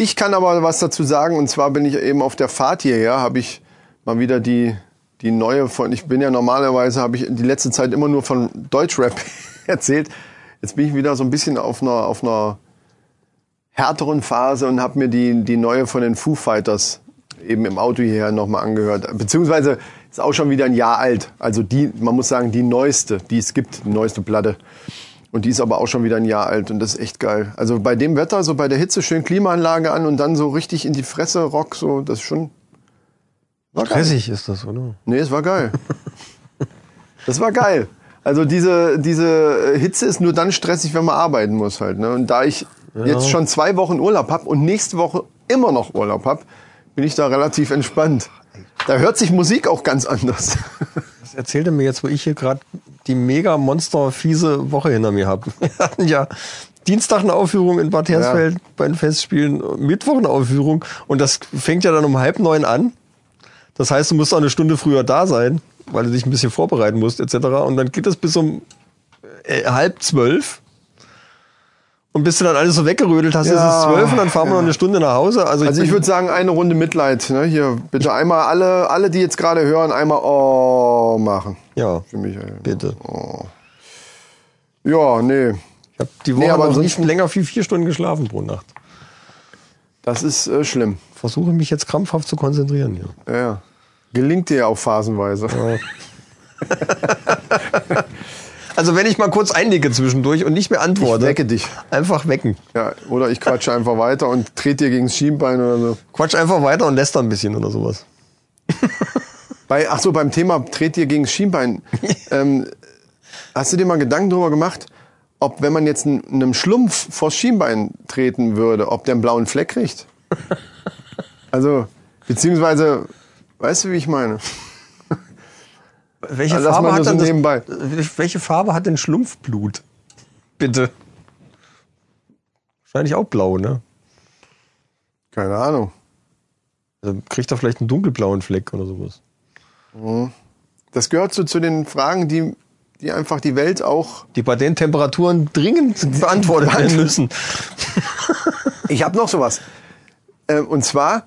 Ich kann aber was dazu sagen, und zwar bin ich eben auf der Fahrt hierher, habe ich mal wieder die, die neue von, ich bin ja normalerweise, habe ich die letzte Zeit immer nur von Deutschrap *laughs* erzählt. Jetzt bin ich wieder so ein bisschen auf einer, auf einer härteren Phase und habe mir die, die neue von den Foo Fighters eben im Auto hierher nochmal angehört. Beziehungsweise ist auch schon wieder ein Jahr alt. Also die, man muss sagen, die neueste, die es gibt, die neueste Platte. Und die ist aber auch schon wieder ein Jahr alt und das ist echt geil. Also bei dem Wetter, so bei der Hitze, schön Klimaanlage an und dann so richtig in die Fresse Rock, so, das ist schon. War geil. Stressig ist das, oder? Nee, es war geil. *laughs* Das war geil. Also diese, diese Hitze ist nur dann stressig, wenn man arbeiten muss halt. Ne? Und da ich jetzt schon zwei Wochen Urlaub hab und nächste Woche immer noch Urlaub hab, bin ich da relativ entspannt. Da hört sich Musik auch ganz anders. *laughs* Erzählte mir jetzt, wo ich hier gerade die mega monster fiese Woche hinter mir habe. *laughs* Wir hatten ja Dienstag eine Aufführung in Bad Hersfeld bei den Festspielen, Mittwoch eine Aufführung und das fängt ja dann um halb neun an. Das heißt, du musst auch eine Stunde früher da sein. weil du dich ein bisschen vorbereiten musst, etc. Und dann geht das bis um äh, halb zwölf. Und bis du dann alles so weggerödelt hast, Ja, ist es zwölf und dann fahren wir ja. noch eine Stunde nach Hause. Also ich, Also ich würde sagen, eine Runde Mitleid. Ne? Hier, bitte einmal alle, alle, die jetzt gerade hören, einmal Oh machen. ja, Für mich. ey. bitte. Ja, nee. Ich habe die Woche Nee, aber noch nicht ansonsten- länger wie vier Stunden geschlafen pro Nacht. Das ist äh, schlimm. Versuche mich jetzt krampfhaft zu konzentrieren. Ja, ja. Gelingt dir ja auch phasenweise. *laughs* Also wenn ich mal kurz einnicke zwischendurch und nicht mehr antworte, Ich wecke dich. einfach wecken. Ja, oder ich quatsche einfach weiter und trete dir gegen das Schienbein oder so. Quatsch einfach weiter und lässt ein bisschen oder sowas. *laughs* Bei, ach so, beim Thema dreht dir gegen das Schienbein. *laughs* ähm, hast du dir mal Gedanken darüber gemacht, ob wenn man jetzt einem Schlumpf vors Schienbein treten würde, ob der einen blauen Fleck kriegt? *laughs* Also, beziehungsweise, weißt du, wie ich meine? Welche Also, Farbe hat so denn das, welche Farbe hat denn Schlumpfblut? Bitte. Wahrscheinlich auch blau, ne? Keine Ahnung. Also kriegt er vielleicht einen dunkelblauen Fleck oder sowas. Das gehört so zu den Fragen, die, die einfach die Welt auch. Die bei den Temperaturen dringend *laughs* beantwortet werden müssen. *laughs* Ich habe noch sowas. Ähm, und zwar,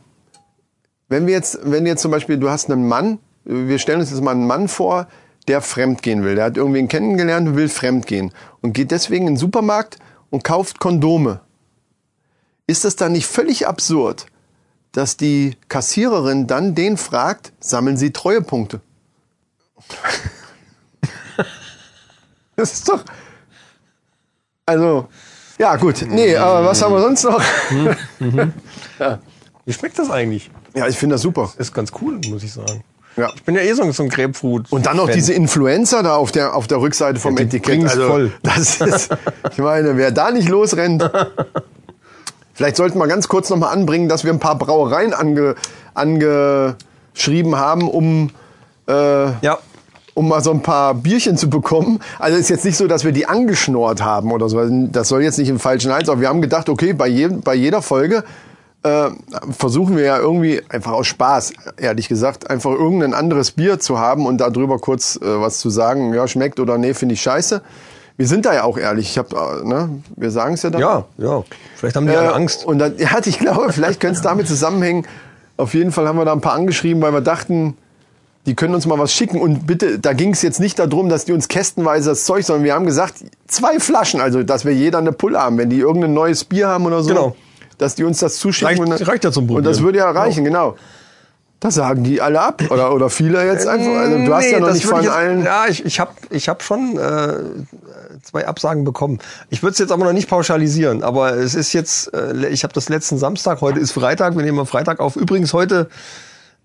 wenn wir jetzt, wenn jetzt zum Beispiel, du hast einen Mann, wir stellen uns jetzt mal einen Mann vor, der fremd gehen will. Der hat irgendwen kennengelernt und will fremd gehen und geht deswegen in den Supermarkt und kauft Kondome. Ist das dann nicht völlig absurd, dass die Kassiererin dann den fragt, sammeln Sie Treuepunkte? *laughs* das ist doch. Also, ja gut. Nee, aber was haben wir sonst noch? *laughs* Wie schmeckt das eigentlich? Ja, ich finde das super. Ist ganz cool, muss ich sagen. Ja. Ich bin ja eh so so ein Grapefruit. Und dann noch diese Influencer da auf der, auf der Rückseite vom Ja, Etikett. bringen's voll. Das ist, ich meine, wer da nicht losrennt. Vielleicht sollten wir ganz kurz nochmal anbringen, dass wir ein paar Brauereien ange, angeschrieben haben, um, äh, Ja. um mal so ein paar Bierchen zu bekommen. Also ist jetzt nicht so, dass wir die angeschnort haben oder so. Das soll jetzt nicht im falschen Hals, aber wir haben gedacht, okay, bei, jedem, bei jeder Folge äh, versuchen wir ja irgendwie einfach aus Spaß, ehrlich gesagt, einfach irgendein anderes Bier zu haben und darüber kurz äh, was zu sagen, ja, schmeckt oder nee, finde ich scheiße. Wir sind da ja auch ehrlich. Ich hab, äh, ne, wir sagen es ja dann. Ja, ja. Vielleicht haben die Äh, alle Angst. Und dann, *laughs* ja, ich glaube, vielleicht könnte es damit zusammenhängen. Auf jeden Fall haben wir da ein paar angeschrieben, weil wir dachten, die können uns mal was schicken. Und bitte, da ging es jetzt nicht darum, dass die uns kästenweise das Zeug, sondern wir haben gesagt, zwei Flaschen, also dass wir jeder eine Pulle haben. Wenn die irgendein neues Bier haben oder so, Genau. Dass die uns das zuschicken. Reicht- und, reicht ja zum Und das Probieren. würde ja reichen, genau. Das sagen die alle ab. Oder, oder viele jetzt einfach. Also, du hast ja noch nicht von jetzt, allen. Ja, ich, ich habe ich hab schon äh, zwei Absagen bekommen. Ich würde es jetzt aber noch nicht pauschalisieren. Aber es ist jetzt, äh, ich habe das letzten Samstag, heute ist Freitag, wir nehmen am Freitag auf. Übrigens heute,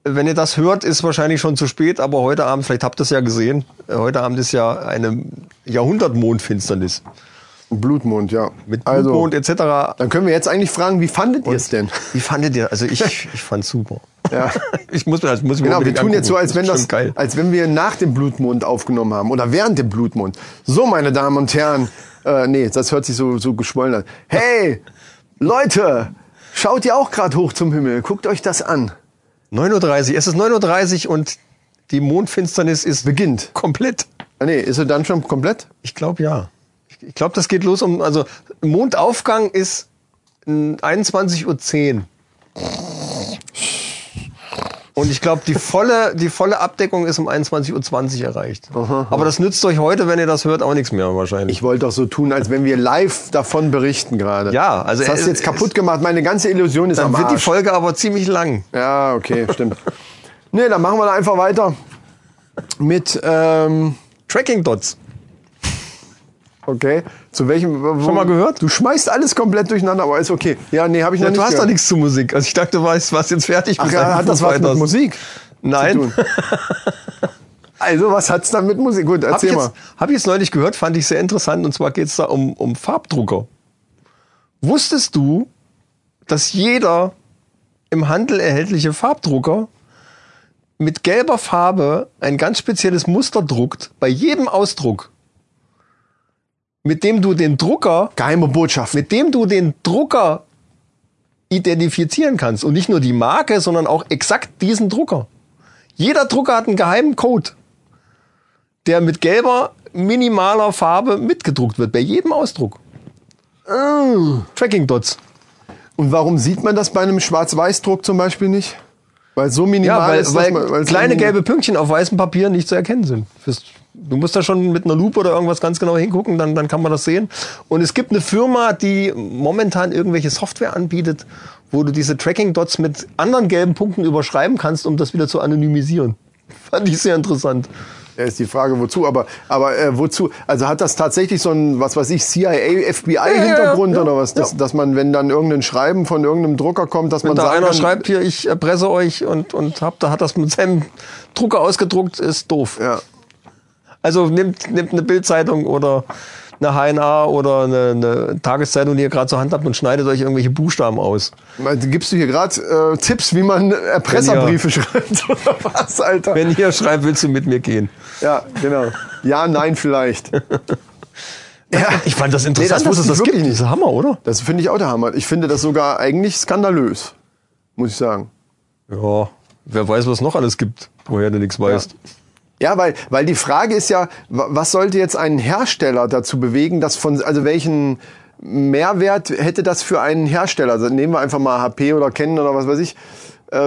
wenn ihr das hört, ist wahrscheinlich schon zu spät, aber heute Abend, vielleicht habt ihr es ja gesehen, äh, heute Abend ist ja eine Jahrhundertmondfinsternis. Blutmond, ja. Mit also, Blutmond etc. Dann können wir jetzt eigentlich fragen, wie fandet ihr es denn? Wie fandet ihr? Also ich, *laughs* ich fand's super. Ja. Ich muss mir das muss ich Genau, wir tun jetzt so, angucken. als wenn das, geil. als wenn wir nach dem Blutmond aufgenommen haben oder während dem Blutmond. So, meine Damen und Herren, äh, nee, das hört sich so, so geschwollen an. Hey, Leute, schaut ihr auch gerade hoch zum Himmel? Guckt euch das an. 9.30 Uhr. Es ist 9.30 Uhr und die Mondfinsternis ist Beginnt. komplett. Ah, nee, ist er dann schon komplett? Ich glaube ja. Ich, glaube, das geht los um, also Mondaufgang ist mm, 21.10 Uhr. Und ich glaube, die volle, die volle Abdeckung ist um 21.20 Uhr erreicht. Aber das nützt euch heute, wenn ihr das hört, auch nichts mehr wahrscheinlich. Ich wollte doch so tun, als wenn wir live davon berichten gerade. Ja, also Das hast du jetzt kaputt gemacht. Meine ganze Illusion ist Dann am wird die. Folge aber ziemlich lang. Ja, okay, stimmt. nee, dann machen wir da einfach weiter mit, ähm, Tracking Dots. Okay. Zu welchem? wo- Schon mal gehört? Du schmeißt alles komplett durcheinander, aber ist okay. Ja, nee, habe ich noch Ja, nicht du hast gehört. doch nichts zu Musik. Also ich dachte, du weißt, was jetzt fertig Ach ja, hat das was mit. Musik Nein. *laughs* Also, was hat's dann mit Musik? Gut, Hab erzähl mal. jetzt, hab ich jetzt neulich gehört, fand ich sehr interessant. Und zwar geht es da um, um Farbdrucker. Wusstest du, dass jeder im Handel erhältliche Farbdrucker mit gelber Farbe ein ganz spezielles Muster druckt, bei jedem Ausdruck, mit dem du den Drucker, Geheime Botschaft. mit dem du den Drucker identifizieren kannst. Und nicht nur die Marke, sondern auch exakt diesen Drucker. Jeder Drucker hat einen geheimen Code. der mit gelber minimaler Farbe mitgedruckt wird, bei jedem Ausdruck. Tracking Dots. Und warum sieht man das bei einem Schwarz-Weiß-Druck zum Beispiel nicht? Weil so minimal Ja, weil, ist, weil man, weil kleine irgendwie- gelbe Pünktchen auf weißem Papier nicht zu erkennen sind. Du musst da schon mit einer Lupe oder irgendwas ganz genau hingucken, dann, dann kann man das sehen. Und es gibt eine Firma, die momentan irgendwelche Software anbietet, wo du diese Tracking Dots mit anderen gelben Punkten überschreiben kannst, um das wieder zu anonymisieren. *laughs* Fand ich sehr interessant. Ja, ist die Frage, wozu, aber, aber äh, wozu? Also hat das tatsächlich so ein, was weiß ich, CIA, FBI-Hintergrund ja, ja, oder was? Dass, ja. dass man, wenn dann irgendein Schreiben von irgendeinem Drucker kommt, dass Wenn man da sagen einer schreibt hier, ich erpresse euch und, und hab, da hat das mit seinem Drucker ausgedruckt, ist doof. Ja. Also nimmt, nimmt eine Bildzeitung oder eine HNA oder eine, eine Tageszeitung, die ihr gerade zur Hand habt und schneidet euch irgendwelche Buchstaben aus. Gibst du hier gerade äh, Tipps, wie man Erpresserbriefe *laughs* schreibt oder was, Alter? Wenn ihr schreibt, willst du mit mir gehen. Ja, genau. Ja, nein, vielleicht. ja, Ich fand das interessant, das dass es das wirklich gibt. nicht. Das ist Hammer, oder? das finde ich auch der Hammer. Ich finde das sogar eigentlich skandalös, muss ich sagen. Ja, wer weiß, was noch alles gibt, woher du nichts weißt. Ja, weil, weil die Frage ist ja, wa- was sollte jetzt einen Hersteller dazu bewegen, dass von, also welchen Mehrwert hätte das für einen Hersteller? Also nehmen wir einfach mal HP oder Canon oder was weiß ich,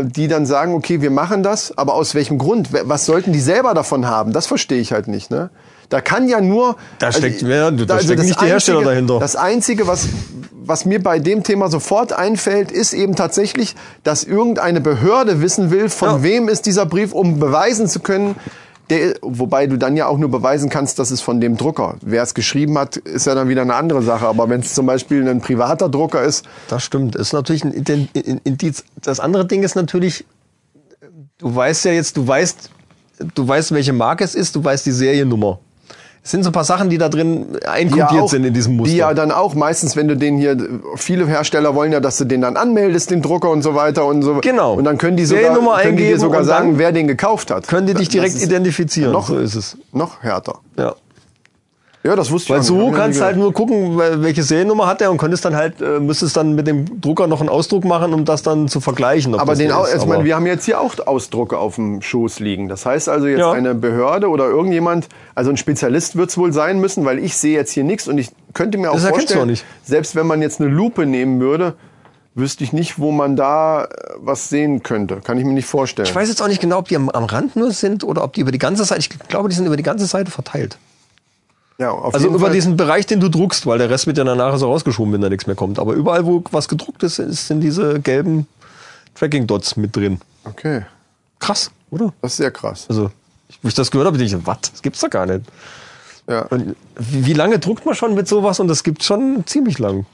die dann sagen, okay, wir machen das, aber aus welchem Grund? Was sollten die selber davon haben? Das verstehe ich halt nicht, ne? Da kann ja nur. Da steckt- ja, da also stecken das nicht die Hersteller dahinter. Das Einzige, was, was mir bei dem Thema sofort einfällt, ist eben tatsächlich, dass irgendeine Behörde wissen will, von Ja. wem ist dieser Brief, um beweisen zu können, der, wobei du dann ja auch nur beweisen kannst, dass es von dem Drucker. Wer es geschrieben hat, ist ja dann wieder eine andere Sache. Aber wenn es zum Beispiel ein privater Drucker ist, Das stimmt. Ist natürlich ein Indiz. Das andere Ding ist natürlich, du weißt ja jetzt, du weißt, du weißt, welche Marke es ist, du weißt die Seriennummer. Es sind so ein paar Sachen, die da drin einkodiert sind in diesem Muster. Die ja dann auch meistens, wenn du den hier, viele Hersteller wollen ja, dass du den dann anmeldest, den Drucker und so weiter und so. Genau. Und dann können die sogar, Seriennummer können die dir sogar sagen, wer den gekauft hat. können die dich direkt identifizieren. noch- so ist es. Noch härter. Ja. Ja, das wusste Weil ich auch so kannst nie halt nur gucken, wel- welche Seriennummer hat er und könntest dann halt, äh, müsstest dann mit dem Drucker noch einen Ausdruck machen, um das dann zu vergleichen. Aber den, der Au- ist. ich meine, wir haben jetzt hier auch Ausdrucke auf dem Schoß liegen. Das heißt also jetzt Ja. eine Behörde oder irgendjemand, also ein Spezialist wird es wohl sein müssen, weil ich sehe jetzt hier nichts und ich könnte mir auch Das du vorstellen, auch nicht. selbst wenn man jetzt eine Lupe nehmen würde, wüsste ich nicht, wo man da äh, was sehen könnte. Kann ich mir nicht vorstellen. ich weiß jetzt auch nicht genau, ob die am, am Rand nur sind oder ob die über die ganze Seite, ich glaube, die sind über die ganze Seite verteilt. Ja, auf Also jeden über Fall. diesen Bereich, den du druckst, weil der Rest wird ja dann nachher so rausgeschoben, wenn da nichts mehr kommt. Aber überall, wo was gedruckt ist, ist- sind diese gelben Tracking-Dots mit drin. Okay, Krass, oder? das ist sehr krass. Also, ich- wo ich das gehört habe, dachte ich, was? Das gibt's doch gar nicht. Ja, Und wie, wie lange druckt man schon mit sowas? Und das gibt schon ziemlich lang.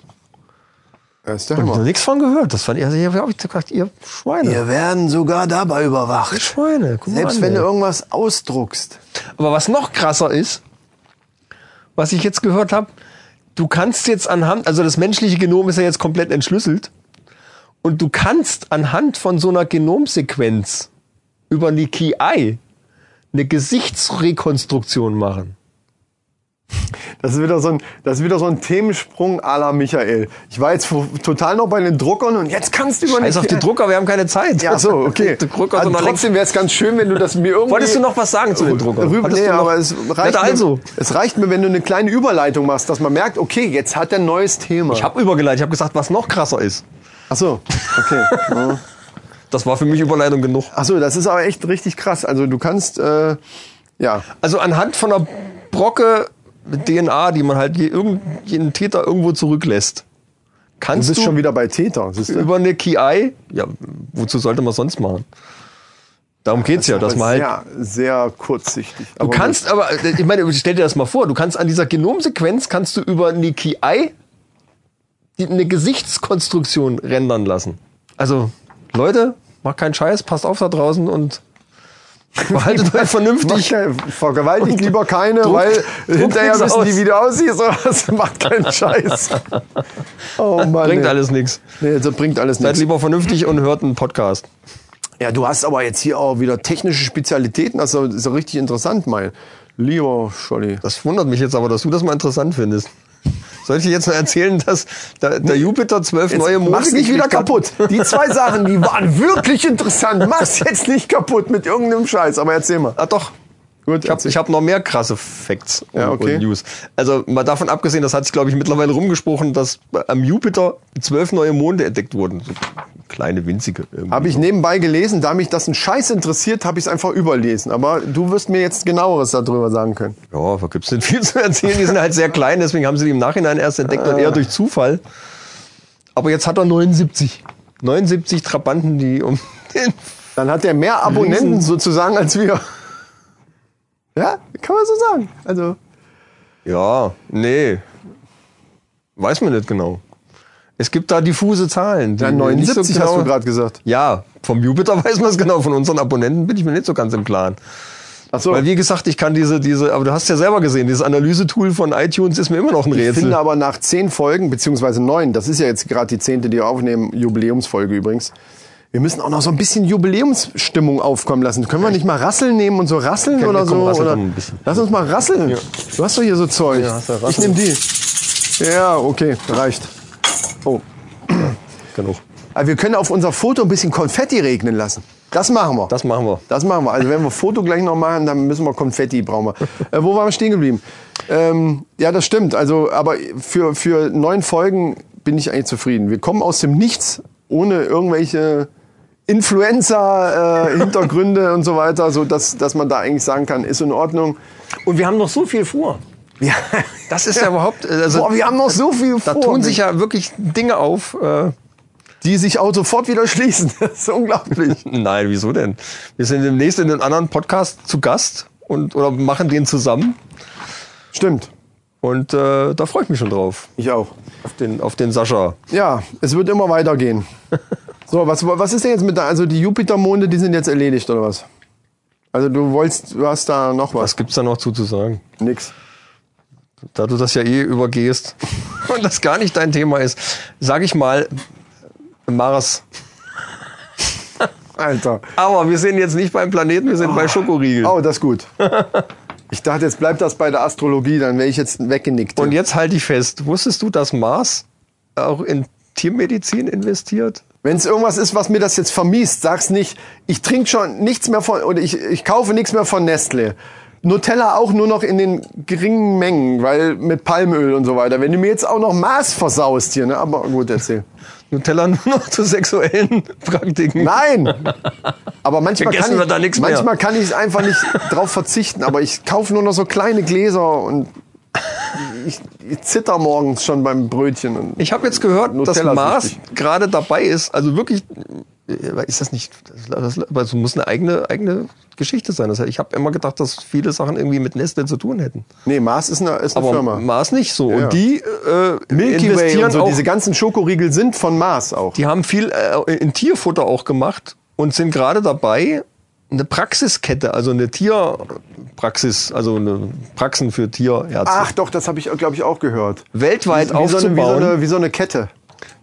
das ist der Ich habe nichts von gehört. Das fand ich, also hier habe ich gedacht, ihr Schweine. Wir werden sogar dabei überwacht. Schweine. Guck mal Selbst an, wenn ey. du irgendwas ausdruckst. Aber was noch krasser ist, was ich jetzt gehört habe, du kannst jetzt anhand, also das menschliche Genom ist ja jetzt komplett entschlüsselt, und du kannst anhand von so einer Genomsequenz über die KI eine Gesichtsrekonstruktion machen. Das ist wieder so ein, das ist wieder so ein Themensprung à la Michael. Ich war jetzt total noch bei den Druckern und jetzt kannst du über Scheiß auf die Drucker, wir haben keine Zeit. Ja, so, *laughs* okay. Die Drucker also trotzdem wäre es ganz schön, wenn du das mir irgendwie. Wolltest du noch was sagen zu den Druckern? Rüber, nee, aber es reicht, also. mir, es reicht mir, wenn du eine kleine Überleitung machst, dass man merkt, okay, jetzt hat er ein neues Thema. Ich habe übergeleitet, ich habe gesagt, was noch krasser ist. Ach so, okay. Ja. *laughs* Das war für mich Überleitung genug. Ach so, das ist aber echt richtig krass. Also du kannst, äh, ja, Also anhand von einer Brocke DNA, die man halt je, jeden Täter irgendwo zurücklässt, du kannst bist du, schon wieder bei Täter. siehst du? über eine KI, ja, wozu sollte man sonst machen? Darum geht's ja, dass man halt, sehr, sehr kurzsichtig. du kannst aber, äh, ich meine, stell dir das mal vor, du kannst an dieser Genomsequenz, kannst du über eine KI eine Gesichtskonstruktion rendern lassen. Also, Leute, macht keinen Scheiß, passt auf da draußen und behaltet euch *laughs* vernünftig. vergewaltigt lieber keine, Druck- weil druck hinterher wissen die, aus. wie du aussiehst. Was. *laughs* Macht keinen *laughs* Scheiß. Oh Mann. Bringt ey. alles nichts. Nee, das bringt alles Seid nichts. lieber vernünftig und hört einen Podcast. Ja, du hast aber jetzt hier auch wieder technische Spezialitäten. Das ist ja- ist ja richtig interessant, mein lieber Scholli. Das wundert mich jetzt aber, dass du das mal interessant findest. Soll ich dir jetzt noch erzählen, dass der, der Jupiter zwölf neue Monde Mach's nicht wieder kaputt. Die zwei Sachen, die waren wirklich interessant. Mach's jetzt nicht kaputt mit irgendeinem Scheiß. Aber erzähl mal. Ah doch. Gut, Ich habe ich hab noch mehr krasse Facts und, Ja, okay. und News. Also mal davon abgesehen, das hat sich, glaube ich, mittlerweile rumgesprochen, dass am Jupiter zwölf neue Monde entdeckt wurden. So kleine, winzige. Habe ich nebenbei gelesen, da mich das ein Scheiß interessiert, habe ich es einfach überlesen. Aber du wirst mir jetzt genaueres darüber sagen können. Ja, da gibt's nicht viel zu erzählen. Die sind halt sehr klein, deswegen haben sie die im Nachhinein erst entdeckt und eher durch Zufall. Aber jetzt hat er 79. 79 Trabanten, die um *laughs* den Dann hat er mehr Abonnenten Riesen- sozusagen als wir. Ja, kann man so sagen. Also, Ja, nee. Weiß man nicht genau. Es gibt da diffuse Zahlen. die ja, nicht 79 so hast genau- du gerade gesagt. Ja, vom Jupiter *laughs* weiß man es genau. Von unseren Abonnenten bin ich mir nicht so ganz im Klaren. Ach so. Weil wie gesagt, ich kann diese, diese, aber du hast ja selber gesehen, dieses Analysetool von iTunes ist mir immer noch ein Ich Rätsel. finde aber nach zehn Folgen, beziehungsweise neun, das ist ja jetzt gerade die zehnte, die wir aufnehmen, Jubiläumsfolge übrigens. Wir müssen auch noch so ein bisschen Jubiläumsstimmung aufkommen lassen. Können wir nicht mal Rasseln nehmen und so rasseln Okay, oder komm, so? rassel Oder? ein bisschen. Lass uns mal rasseln. Du hast doch hier so Zeug. Ja, ich rasseln. nehme die. Ja, okay, reicht. Oh. Genug. Aber wir können auf unser Foto ein bisschen Konfetti regnen lassen. Das machen wir. Das machen wir. Das machen wir. Also wenn wir Foto gleich noch machen, dann müssen wir Konfetti brauchen wir. Äh, wo waren wir stehen geblieben? Ähm, ja, das stimmt. Also, aber für, für neun Folgen bin ich eigentlich zufrieden. Wir kommen aus dem Nichts, ohne irgendwelche Influenza-Hintergründe und so weiter, so dass, dass man da eigentlich sagen kann, ist in Ordnung. Und wir haben noch so viel vor. Ja. Das ist ja überhaupt, also Boah, wir haben noch so viel da vor. tun sich ja wirklich Dinge auf. Äh, die sich auch sofort wieder schließen. *laughs* Das ist unglaublich. *laughs* nein, wieso denn? Wir sind demnächst in einem anderen Podcast zu Gast und oder machen den zusammen. Stimmt. Und äh, da freue ich mich schon drauf. Ich auch. Auf den, auf den Sascha. Ja, es wird immer weitergehen. *laughs* So, was, was ist denn jetzt mit der, also die Jupitermonde, die sind jetzt erledigt oder was? Also du wolltest, du hast da noch was? Was gibt's da noch zu, zu sagen? Nix. Da du das ja eh übergehst *laughs* und das gar nicht dein Thema ist, sage ich mal, Mars. Alter. Aber wir sind jetzt nicht beim Planeten, wir sind bei Schokoriegel. Oh, das ist gut. *laughs* Ich dachte, jetzt bleibt das bei der Astrologie, dann wäre ich jetzt weggenickt. Und jetzt halte ich fest, wusstest du, dass Mars auch in Tiermedizin investiert? Wenn es irgendwas ist, was mir das jetzt vermiest, sag's nicht. Ich trinke schon nichts mehr von, oder ich, ich kaufe nichts mehr von Nestle. Nutella auch nur noch in den geringen Mengen, weil mit Palmöl und so weiter. Wenn du mir jetzt auch noch Mars versaust hier, ne? Aber gut, erzähl. Nutella *laughs* nur noch zu sexuellen Praktiken. Nein! Aber manchmal Vergessen kann wir ich, da nichts mehr. manchmal kann ich einfach nicht drauf verzichten. Aber ich kaufe nur noch so kleine Gläser und ich, ich zitter morgens schon beim Brötchen. Und Ich habe jetzt gehört, dass Nutella Mars süchtig. gerade dabei ist, also wirklich, äh, ist das nicht, das, das, das muss eine eigene, eigene Geschichte sein. Das heißt, ich habe immer gedacht, dass viele Sachen irgendwie mit Nestle zu tun hätten. nee, Mars ist eine, ist eine Aber Firma. Mars nicht so. Ja. Und die äh, Milky Way investieren und so, auch, diese ganzen Schokoriegel sind von Mars auch. die haben viel äh, in Tierfutter auch gemacht und sind gerade dabei, eine Praxiskette, also eine Tierpraxis, also eine Praxen für Tierärzte, Ach doch, das habe ich, glaube ich, auch gehört. weltweit wie, so eine, wie, so aufzubauen. eine, wie so eine Kette.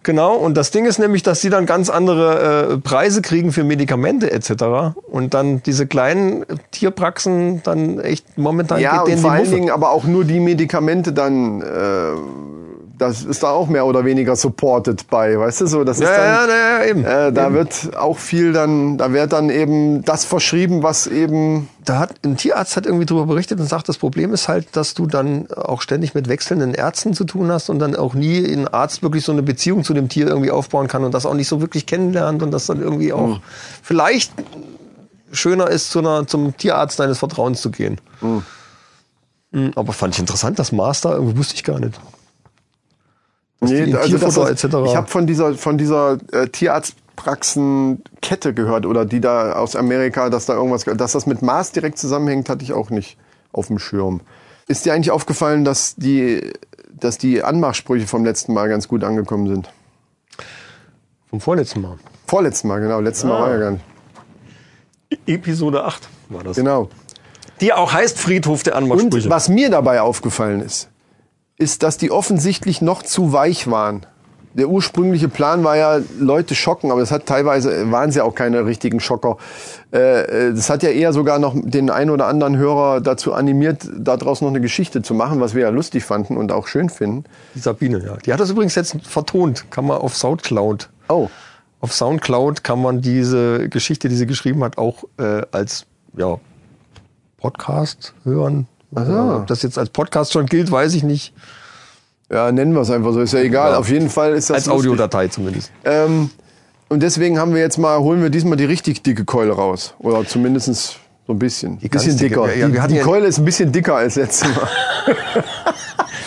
Genau, und das Ding ist nämlich, dass die dann ganz andere äh, Preise kriegen für Medikamente etc. Und dann diese kleinen Tierpraxen dann echt momentan Ja, geht und denen vor die allen. Dingen aber auch nur die Medikamente dann, äh, das ist da auch mehr oder weniger supported bei, weißt du so? Das ist Ja, dann, ja, ja, ja, eben. Äh, da eben. wird auch viel dann, da wird dann eben das verschrieben, was eben, da hat ein Tierarzt hat irgendwie drüber berichtet und sagt, das Problem ist halt, dass du dann auch ständig mit wechselnden Ärzten zu tun hast und dann auch nie ein Arzt wirklich so eine Beziehung zu dem Tier irgendwie aufbauen kann und das auch nicht so wirklich kennenlernt und das dann irgendwie auch vielleicht schöner ist, zu einer, zum Tierarzt deines Vertrauens zu gehen. Mhm, Aber fand ich interessant, das Master, irgendwie wusste ich gar nicht. Die in Tierfutter das- etc. ich habe von dieser, von dieser äh, Tierarztpraxenkette gehört oder die da aus Amerika, dass da irgendwas, dass das mit Mars direkt zusammenhängt, hatte ich auch nicht auf dem Schirm. Ist dir eigentlich aufgefallen, dass die, dass die Anmachsprüche vom letzten Mal ganz gut angekommen sind? Vom vorletzten Mal. Vorletzten Mal, genau. Letztes Mal Ah. war ja gar nicht. Episode 8 war das. Genau. Die auch heißt Friedhof der Und Anmachsprüche. was mir dabei aufgefallen ist, ist, dass die offensichtlich noch zu weich waren. Der ursprüngliche Plan war ja, Leute schocken, aber das hat teilweise, waren sie auch keine richtigen Schocker. Äh, äh, Das hat ja eher sogar noch den einen oder anderen Hörer dazu animiert, daraus noch eine Geschichte zu machen, was wir ja lustig fanden und auch schön finden. Die Sabine, ja. Die hat das übrigens jetzt vertont. Kann man auf Soundcloud. Oh, Auf Soundcloud kann man diese Geschichte, die sie geschrieben hat, auch äh, als ja, Podcast hören. So. Ob das jetzt als Podcast schon gilt, weiß ich nicht. Ja, nennen wir es einfach so, ist ja egal. Ja. Auf jeden Fall ist das Als. Audiodatei zumindest. Ähm, und deswegen haben wir jetzt mal, holen wir diesmal die richtig dicke Keule raus. Oder zumindest so ein bisschen. Die bisschen dicke. dicker. Ja, die die ja- Keule ist ein bisschen dicker als letztes Mal. *laughs*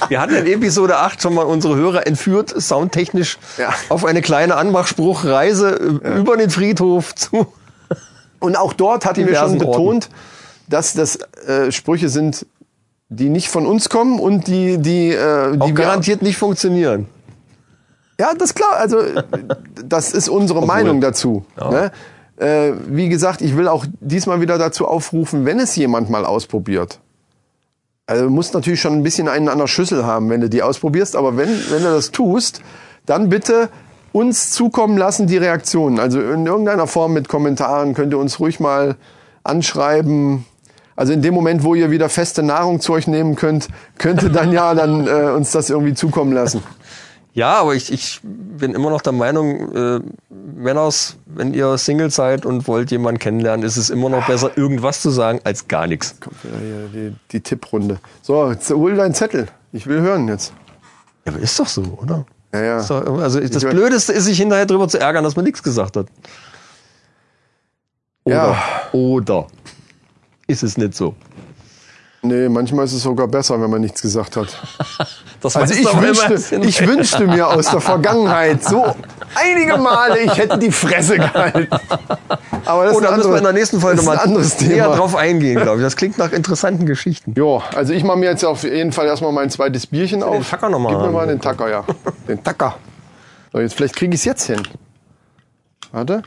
Wir hatten in Episode 8 schon mal unsere Hörer entführt, soundtechnisch, Ja. auf eine kleine Anmachspruchreise äh, über den Friedhof zu. Und auch dort hatten wir schon Orten. betont, dass das äh, Sprüche sind, die nicht von uns kommen und die, die, äh, die wir- garantiert nicht funktionieren. Ja, das ist klar. Also *laughs* das ist unsere Meinung dazu. Ne? Äh, wie gesagt, ich will auch diesmal wieder dazu aufrufen, wenn es jemand mal ausprobiert. Also du musst natürlich schon ein bisschen einen an der Schüssel haben, wenn du die ausprobierst. Aber wenn, wenn du das tust, dann bitte uns zukommen lassen die Reaktionen. Also in irgendeiner Form mit Kommentaren könnt ihr uns ruhig mal anschreiben. Also in dem Moment, wo ihr wieder feste Nahrung zu euch nehmen könnt, könnt ihr dann ja dann äh, uns das irgendwie zukommen lassen. *laughs* Ja, aber ich, ich bin immer noch der Meinung, äh, Männers, wenn ihr Single seid und wollt jemanden kennenlernen, ist es immer noch besser, irgendwas zu sagen, als gar nichts. Kommt wieder hier die, die Tipprunde. So, jetzt hol deinen Zettel. Ich will hören jetzt. Ja, aber ist doch so, oder? Ja, ja. Doch, also das Ich- Blödeste ist, sich hinterher drüber zu ärgern, dass man nichts gesagt hat. Oder, Ja. oder ist es nicht so? Nee, manchmal ist es sogar besser, wenn man nichts gesagt hat. *laughs* Das Also ich wünschte, ich wünschte mir aus der Vergangenheit so einige Male, ich hätte die Fresse gehalten. Aber das Oh, da müssen wir in der nächsten Folge mal ein anderes näher drauf eingehen, glaube ich. Das klingt nach interessanten Geschichten. Jo, also ich mache mir jetzt auf jeden Fall erstmal mein zweites Bierchen auf. den Tacker noch mal Gib mir mal den Tacker, ja. *laughs* Den Tacker. So, jetzt vielleicht kriege ich es jetzt hin. Warte.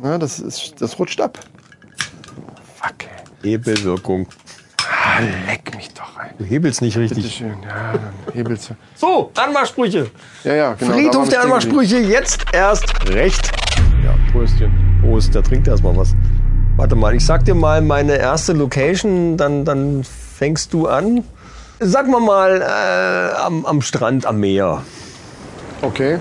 Na, das, ist, das rutscht ab. Fuck, ey. Hebelwirkung. Ah, leck mich doch rein. Du hebelst nicht Bitte richtig. schön. Ja, dann hebelst du. So, Anmachsprüche. Ja, ja, genau. da Friedhof der Anmachsprüche, jetzt erst recht. Ja, Pröstchen. Prost, der trinkt erstmal was. Warte mal, ich sag dir mal meine erste Location, dann, dann fängst du an. Sag mal mal äh, am, am Strand, am Meer. Okay.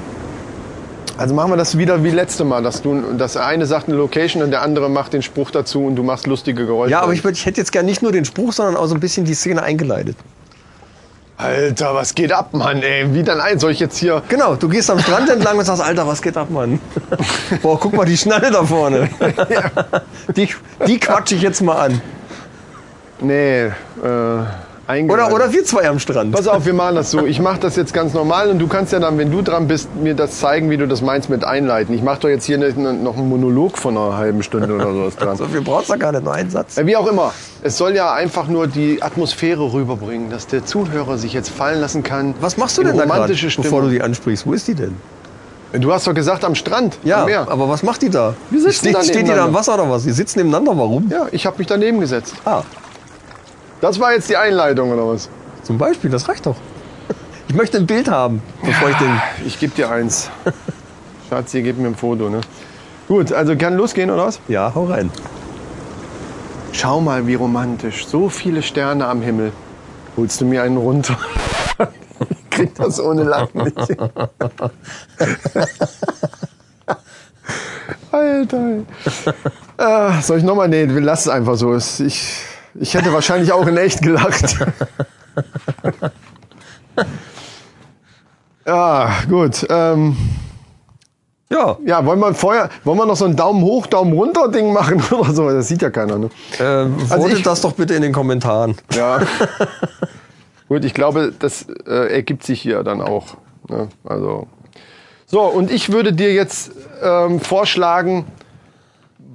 Also machen wir das wieder wie letzte Mal, dass du, dass eine sagt eine Location und der andere macht den Spruch dazu und du machst lustige Geräusche. Ja, aber ich, ich hätte jetzt gern nicht nur den Spruch, sondern auch so ein bisschen die Szene eingeleitet. Alter, was geht ab, Mann, ey? Wie dann ein? Soll ich jetzt hier... Genau, du gehst am Strand entlang und sagst, Alter, was geht ab, Mann? *laughs* Boah, guck mal die Schnalle da vorne. *laughs* die, die quatsche ich jetzt mal an. Nee, äh, eingeleitet. Oder, oder wir zwei am Strand. Pass auf, wir machen das so. Ich mache das jetzt ganz normal und du kannst ja dann, wenn du dran bist, mir das zeigen, wie du das meinst mit einleiten. Ich mache doch jetzt hier nicht noch einen Monolog von einer halben Stunde oder sowas dran. *laughs* So viel brauchst du gar nicht, nur einen Satz. Ja, Wie auch immer. Es soll ja einfach nur die Atmosphäre rüberbringen, dass der Zuhörer sich jetzt fallen lassen kann. Was machst du denn da gerade, bevor du die ansprichst? Wo ist die denn? Du hast doch gesagt am Strand, Ja, am Meer. aber was macht die da? Wir sitzen steht, da steht die da am. Wasser oder was? Die sitzen nebeneinander, warum? Ja, ich habe mich daneben gesetzt. Ah, Das war jetzt die Einleitung oder was? zum Beispiel, das reicht doch. Ich möchte ein Bild haben, bevor ich den... Ich gebe dir eins. Schatz, ihr gebt mir ein Foto, ne? Gut, also kann losgehen oder was? Ja, hau rein. Schau mal, wie romantisch. So viele Sterne am Himmel. Holst du mir einen runter? Ich krieg das ohne Lachen nicht. Alter. Äh, soll ich nochmal? Nee, lassen es einfach so. Ich, ich hätte wahrscheinlich auch in echt gelacht. *laughs* Ja, gut. Ähm, Ja, ja, wollen wir vorher, wollen wir noch so ein Daumen hoch, Daumen runter Ding machen *laughs* oder so? Das sieht ja keiner, ne? äh, votet ich- das doch bitte in den Kommentaren. Ja. *laughs* Gut, ich glaube, das äh, ergibt sich hier dann auch. Ne? Also. So, und ich würde dir jetzt ähm, vorschlagen,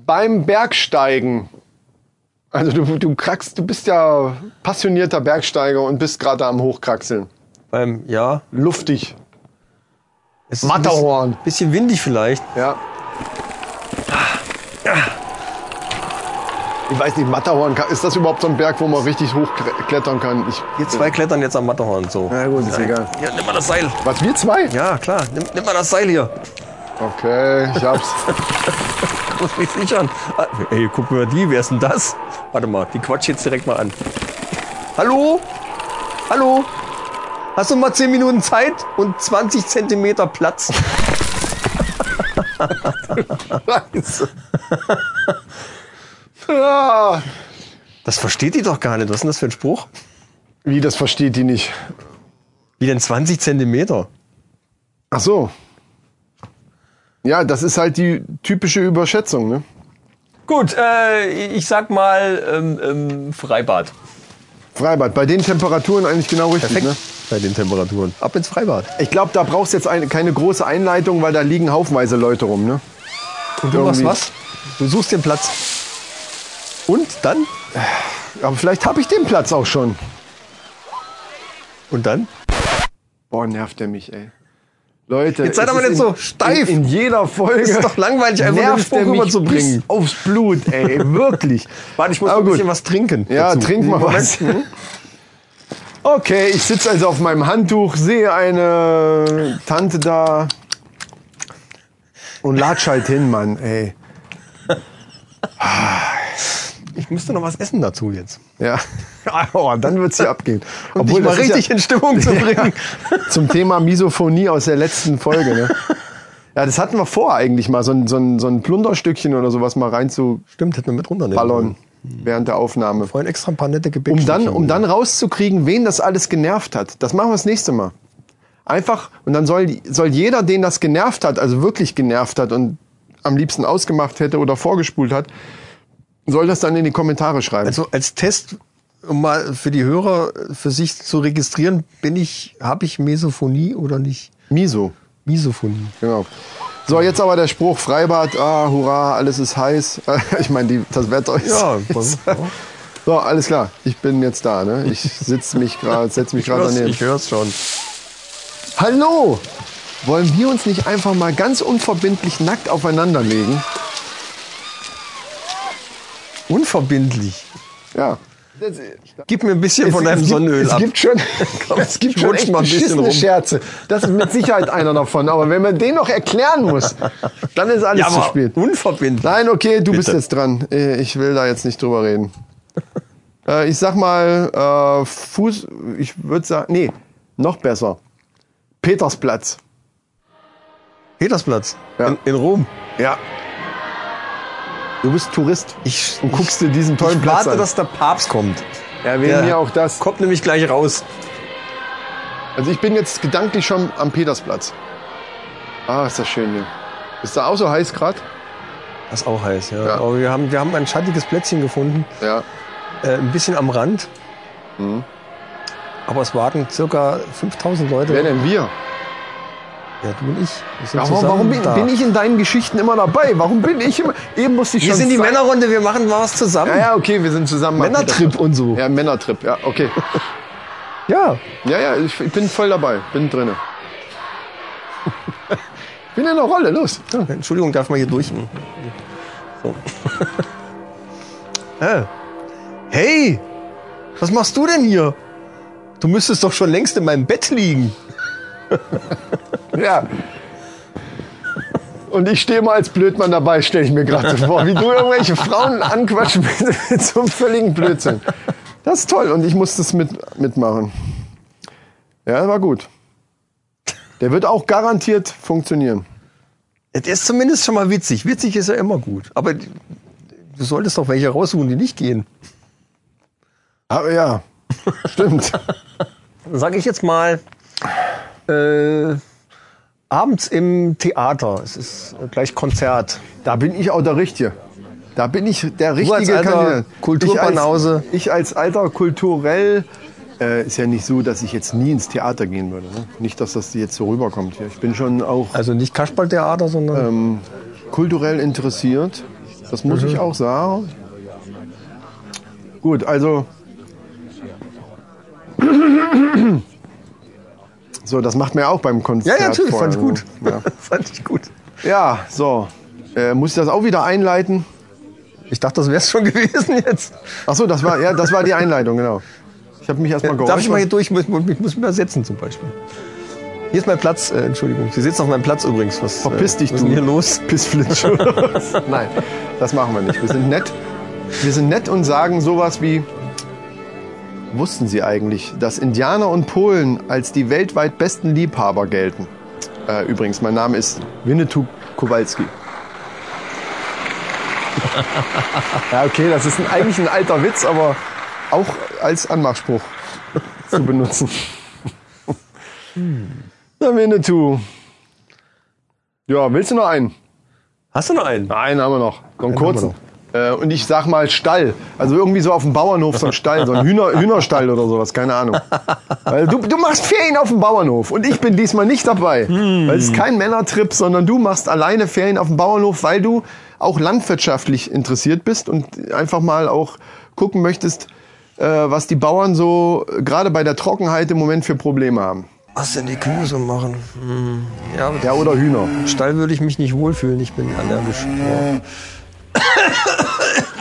beim Bergsteigen, also du, du kraxst, du bist ja passionierter Bergsteiger und bist gerade am Hochkraxeln. Beim, ja, Luftig. es Matterhorn. Ein bisschen, bisschen windig vielleicht. Ja. Ich weiß nicht, Matterhorn, ist das überhaupt so ein Berg, wo man richtig hochklettern kann? Ich, Wir zwei klettern jetzt am Matterhorn, so. Na gut, ist egal. Ja, nimm mal das Seil. Was, wir zwei? Ja, klar, nimm, nimm mal das Seil hier. Okay, ich hab's. *laughs* *laughs* Muss mich sichern. Ah, Ey, guck mal die, wer ist denn das? Warte mal, die quatsch jetzt direkt mal an. Hallo? Hallo? Hast du mal 10 Minuten Zeit und 20 Zentimeter Platz? Scheiße. *laughs* Das versteht die doch gar nicht. Was ist denn das für ein Spruch? Wie, das versteht die nicht. Wie denn 20 Zentimeter? Ach so. Ja, das ist halt die typische Überschätzung, ne? Gut, äh, ich sag mal ähm, ähm, Freibad. Freibad, bei den Temperaturen eigentlich genau richtig, ne? Bei den Temperaturen. Ab ins Freibad. Ich glaube, da brauchst du jetzt eine, keine große Einleitung, weil da liegen haufenweise Leute rum, ne? Und du machst was? Du suchst den Platz. Und dann? Aber vielleicht habe ich den Platz auch schon. Und dann? Boah, nervt der mich, ey. Leute, Jetzt seid aber nicht so steif. In, in jeder Folge. Ist doch langweilig, einfach nur den nervt Spruch rüberzubringen. aufs Blut, ey, *laughs* wirklich. Warte, ich muss ein bisschen was trinken. Ja, dazu. trink mal was. Okay, ich sitze also auf meinem Handtuch, sehe eine Tante da und latsch halt hin, Mann, ey. *laughs* Ich müsste noch was essen dazu jetzt. Ja, *laughs* oh, dann wird's hier abgehen. Um dich mal richtig in Stimmung zu *laughs* bringen. Ja, zum Thema Misophonie aus der letzten Folge. Ne? Ja, das hatten wir vor eigentlich mal, so ein, so ein, so ein Plunderstückchen oder sowas mal reinzuballern Stimmt, hätten wir mit runternehmen sollen. während der Aufnahme. Vorhin extra ein paar nette Um Gebäckstückchen. dann, um dann rauszukriegen, wen das alles genervt hat. Das machen wir das nächste Mal. Einfach, und dann soll, soll jeder, den das genervt hat, also wirklich genervt hat und am liebsten ausgemacht hätte oder vorgespult hat, soll das dann in die Kommentare schreiben. Also als Test, um mal für die Hörer für sich zu registrieren, bin ich, habe ich Mesophonie oder nicht? Miso. Misophonie. Genau. So, jetzt aber der Spruch, Freibad, ah, hurra, alles ist heiß. *laughs* Ich meine, das Wetter ist... Ja, ist *laughs* so, alles klar. Ich bin jetzt da, ne? Ich sitze mich gerade, setze mich gerade daneben. ich hör's schon. Hallo! Wollen wir uns nicht einfach mal ganz unverbindlich nackt aufeinander legen? Unverbindlich. Ja. Gib mir ein bisschen von deinem es Sonnenöl gibt, ab. *laughs* Es gibt schon, es gibt schon echt mal ein bisschen rum. Scherze. Das ist mit Sicherheit einer davon. Aber wenn man den noch erklären muss, dann ist alles ja, zu spät. unverbindlich. Nein, okay, du bist Bitte. jetzt dran. Äh, Ich will da jetzt nicht drüber reden. Äh, Ich sag mal, äh, Fuß, ich würde sagen, nee, noch besser. Petersplatz. Petersplatz. Ja. In, in Rom. Ja. Du bist Tourist Ich, und guckst dir diesen tollen ich Platz warte, an. dass der Papst kommt. ja, wegen Der mir auch das. Kommt nämlich gleich raus. Also ich bin jetzt gedanklich schon am Petersplatz. Ah, ist das schön hier. Ist da auch so heiß gerade? Das ist auch heiß, ja. Ja. Aber wir haben, wir haben ein schattiges Plätzchen gefunden. Ja. Äh, ein bisschen am Rand. Mhm. Aber es warten circa 5000 Leute. Wer denn wir? Ja, du und ich. Wir Ja, zusammen warum bin, ich in deinen Geschichten immer dabei? Warum bin ich immer... Eben musste ich Wir schon sind die sagen- Männerrunde, wir machen was zusammen. Ja, ja, okay, wir sind zusammen. am Männertrip und so. Ja, Männertrip, ja, okay. *laughs* Ja. Ja, ja, ich, ich bin voll dabei, bin drinne. *laughs* bin in der Rolle, los. Ja, Entschuldigung, darf man hier durch? So. *laughs* äh. Hey, was machst du denn hier? Du müsstest doch schon längst in meinem Bett liegen. *laughs* Ja. Und ich stehe mal als Blödmann dabei, stelle ich mir gerade so vor, wie du irgendwelche Frauen anquatschen mit, mit so einem völligen Blödsinn. Das ist toll und ich muss das mit, mitmachen. Ja, war gut. Der wird auch garantiert funktionieren. Der ist zumindest schon mal witzig. Witzig ist ja immer gut. Aber du solltest doch welche raussuchen, die nicht gehen. Aber ja, stimmt. *laughs* Sag ich jetzt mal, äh, abends im Theater. Es ist gleich Konzert. Da bin ich auch der Richtige. Da bin ich der richtige als alter Kandidat. Kulturbanause. Ich als, ich als alter kulturell äh, ist ja nicht so, dass ich jetzt nie ins Theater gehen würde. Ne? Nicht, dass das jetzt so rüberkommt hier. Ich bin schon auch Also nicht Kasperltheater, sondern ähm, kulturell interessiert. Das muss Mhm. ich auch sagen. Gut, also. *laughs* So, das macht mir auch beim ja, Konzert. ja, natürlich, vorher, fand ich gut. ne? Ja. *laughs* fand ich gut. ja, so. Äh, muss ich das auch wieder einleiten? Ich dachte, das wär's schon *laughs* gewesen jetzt. Ach so, das war, ja, das war die Einleitung, genau. Ich habe mich erstmal geräuspert. Darf ich mal hier durch? Ich muss, ich muss mich mal setzen zum Beispiel. Hier ist mein Platz. Äh, Entschuldigung. Sie sitzen auf meinem Platz übrigens. Was, Verpiss dich, was ist denn du. hier los? *laughs* Pissflitsch. Nein, das machen wir nicht. Wir sind nett. Wir sind nett und sagen sowas wie, wussten Sie eigentlich, dass Indianer und Polen als die weltweit besten Liebhaber gelten? Äh, übrigens, mein Name ist Winnetou Kowalski. *laughs* Ja, okay, das ist ein, eigentlich ein alter Witz, aber auch als Anmachspruch *laughs* zu benutzen. Na, Winnetou. Ja, willst du noch einen? Hast du noch einen? Nein, haben wir noch. So einen Äh, und ich sag mal Stall. Also irgendwie so auf dem Bauernhof so ein Stall, so ein Hühner, Hühnerstall oder sowas, keine Ahnung. Weil du, du machst Ferien auf dem Bauernhof und ich bin diesmal nicht dabei. Weil es ist kein Männertrip, sondern du machst alleine Ferien auf dem Bauernhof, weil du auch landwirtschaftlich interessiert bist und einfach mal auch gucken möchtest, äh, was die Bauern so äh, gerade bei der Trockenheit im Moment für Probleme haben. Was denn die Kühe so machen? Hm. Ja, Ja, oder Hühner. Stall würde ich mich nicht wohlfühlen. Ich bin allergisch. Oh,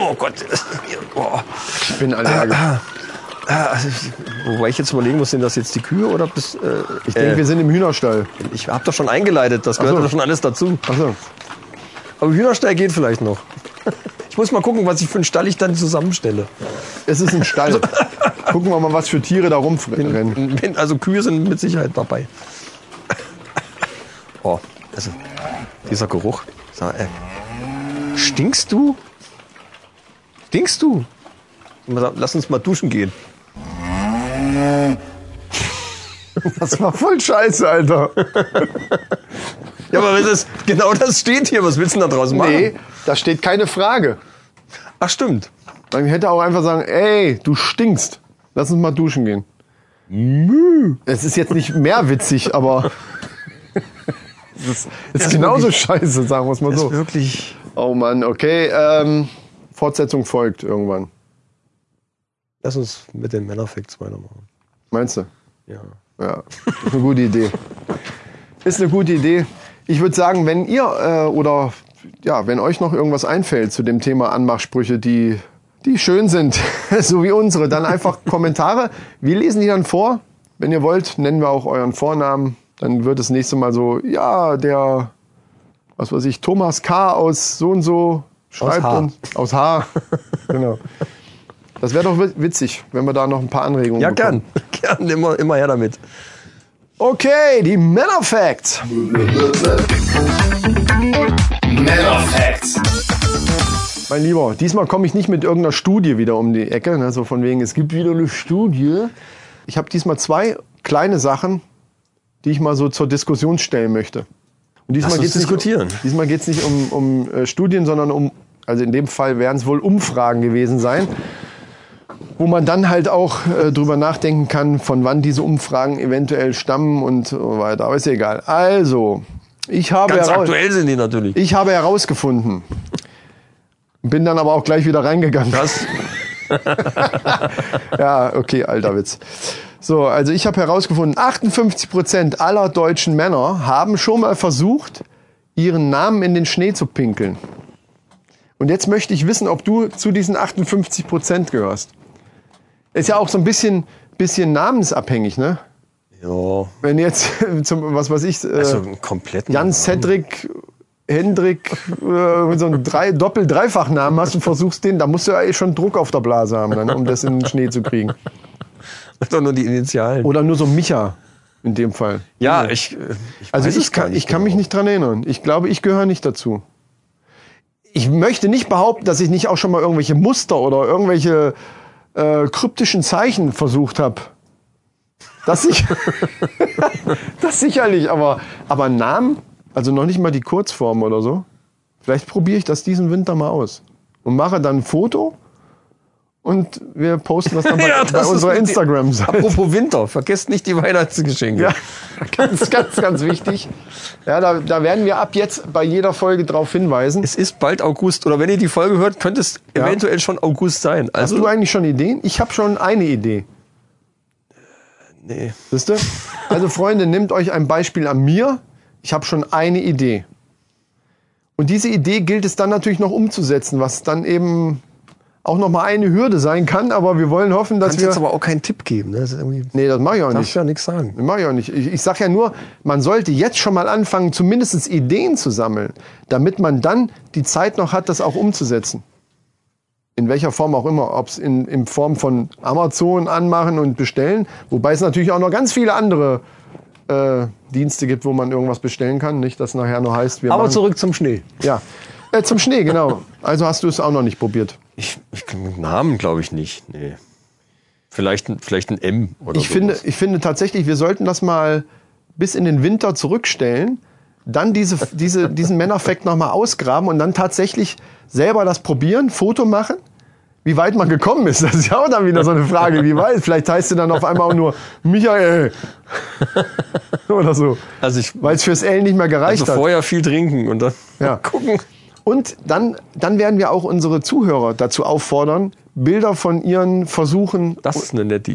oh Gott. Oh. Ich bin allergisch. Ah, also, Wobei ich jetzt überlegen muss, sind das jetzt die Kühe oder bis. Äh, Ich denke, wir sind im Hühnerstall. ich habe doch schon eingeleitet, das gehört so. doch schon alles dazu. Achso. Aber Hühnerstall geht vielleicht noch. *laughs* Ich muss mal gucken, was ich für einen Stall ich dann zusammenstelle. Es ist ein Stall. *laughs* Gucken wir mal, was für Tiere da rumrennen. Also Kühe sind mit Sicherheit dabei. Oh, also dieser Geruch. Sag, äh, stinkst du? Stinkst du? Lass uns mal duschen gehen. *laughs* Das war voll scheiße, Alter. *laughs* Ja, aber das ist, genau das steht hier. Was willst du denn da draußen machen? Nee, da steht keine Frage. Ach, stimmt. Man hätte auch einfach sagen, ey, du stinkst. Lass uns mal duschen gehen. Es ist jetzt nicht mehr witzig, aber *laughs* es ist, es ist genauso scheiße, sagen wir es mal Das so. ist wirklich. Oh Mann, okay. Ähm, Fortsetzung folgt irgendwann. Lass uns mit den Männerfacts weitermachen. Meinst du? Ja. Ja, ist eine gute Idee. Ist eine gute Idee. Ich würde sagen, wenn ihr äh, oder ja, wenn euch noch irgendwas einfällt zu dem Thema Anmachsprüche, die die schön sind, *laughs* so wie unsere, dann einfach Kommentare. Wir lesen die dann vor. Wenn ihr wollt, nennen wir auch euren Vornamen. Dann wird das nächste Mal so, ja, der, was weiß ich, Thomas K. aus so und so schreibt H. uns aus H. *laughs* genau. Das wäre doch wi- witzig, wenn wir da noch ein paar Anregungen Ja, bekommen. gern. *laughs* Gern, immer, immer her damit. Okay, die Männer Facts. Männer Facts. Mein Lieber, diesmal komme ich nicht mit irgendeiner Studie wieder um die Ecke, ne? so von wegen, es gibt wieder eine Studie. Ich habe diesmal zwei kleine Sachen, die ich mal so zur Diskussion stellen möchte. Und diesmal geht's nicht, diskutieren. Diesmal geht es nicht um, um äh, Studien, sondern um, also in dem Fall werden es wohl Umfragen gewesen sein, wo man dann halt auch äh, drüber nachdenken kann, von wann diese Umfragen eventuell stammen und so weiter. Aber ist ja egal. Also, ich habe Ganz aktuell sind die natürlich. ich habe herausgefunden, bin dann aber auch gleich wieder reingegangen. Das, *laughs* Ja, okay, alter Witz. So, also ich habe herausgefunden, 58 Prozent aller deutschen Männer haben schon mal versucht, ihren Namen in den Schnee zu pinkeln. Und jetzt möchte ich wissen, ob du zu diesen 58 Prozent gehörst. Ist ja auch so ein bisschen, bisschen namensabhängig, ne? ja. Wenn jetzt *laughs* zum, was weiß ich, äh, Also einen kompletten. Jan Cedric, Hendrik, äh, so einen drei, Doppel-Dreifach-Namen hast und versuchst den, da musst du ja eh schon Druck auf der Blase haben, dann, um das in den Schnee zu kriegen. Doch nur die Initialen. Oder nur so Micha in dem Fall. ja, ich, äh, ich Also ich kann, ich kann genau. mich nicht dran erinnern. Ich glaube, ich gehöre nicht dazu. Ich möchte nicht behaupten, dass ich nicht auch schon mal irgendwelche Muster oder irgendwelche äh, kryptischen Zeichen versucht habe. Das, sich, *laughs* *laughs* das sicherlich, aber, aber Namen, also noch nicht mal die Kurzform oder so. Vielleicht probiere ich das diesen Winter mal aus und mache dann ein Foto und wir posten das dann bei, *laughs* Ja, das bei unserer. Instagram-Seite. Apropos Winter, vergesst nicht die *laughs* Weihnachtsgeschenke. Ja, ganz, ganz, ganz wichtig. Ja, da, da werden wir ab jetzt bei jeder Folge drauf hinweisen. Es ist bald August. Oder wenn ihr die Folge hört, könnte es Ja. eventuell schon August sein. Hast Also, du eigentlich schon Ideen? Ich habe schon eine Idee. nee. Wisst ihr? Also Freunde, nehmt euch ein Beispiel an mir. Ich habe schon eine Idee. Und diese Idee gilt es dann natürlich noch umzusetzen, was dann eben auch noch mal eine Hürde sein kann. Aber wir wollen hoffen, dass Kannst wir... jetzt aber auch keinen Tipp geben. Ne? Das nee, das mache ich auch darfst nicht. ja nichts sagen. Das mache ich auch nicht. Ich, ich sage ja nur, man sollte jetzt schon mal anfangen, zumindest Ideen zu sammeln, damit man dann die Zeit noch hat, das auch umzusetzen. In welcher Form auch immer, ob es in, in Form von Amazon anmachen und bestellen, wobei es natürlich auch noch ganz viele andere äh, Dienste gibt, wo man irgendwas bestellen kann. Nicht, dass nachher nur heißt, wir Aber machen, zurück zum Schnee. ja. Äh, zum Schnee, genau. Also hast du es auch noch nicht probiert. Ich, ich Namen glaube ich nicht. Nee. Vielleicht, ein- vielleicht ein M oder Ich sowas. finde, ich finde tatsächlich, wir sollten das mal bis in den Winter zurückstellen, dann diese, diese, diesen Männerfakt nochmal ausgraben und dann tatsächlich selber das probieren, Foto machen. Wie weit man gekommen ist, das ist ja auch dann wieder so eine Frage. Wie weit? Vielleicht heißt du dann auf einmal auch nur Michael. *laughs* Oder so. Also ich Weil es fürs L nicht mehr gereicht also hat. vorher viel trinken und dann Ja. *laughs* gucken. Und dann, dann werden wir auch unsere Zuhörer dazu auffordern, Bilder von ihren Versuchen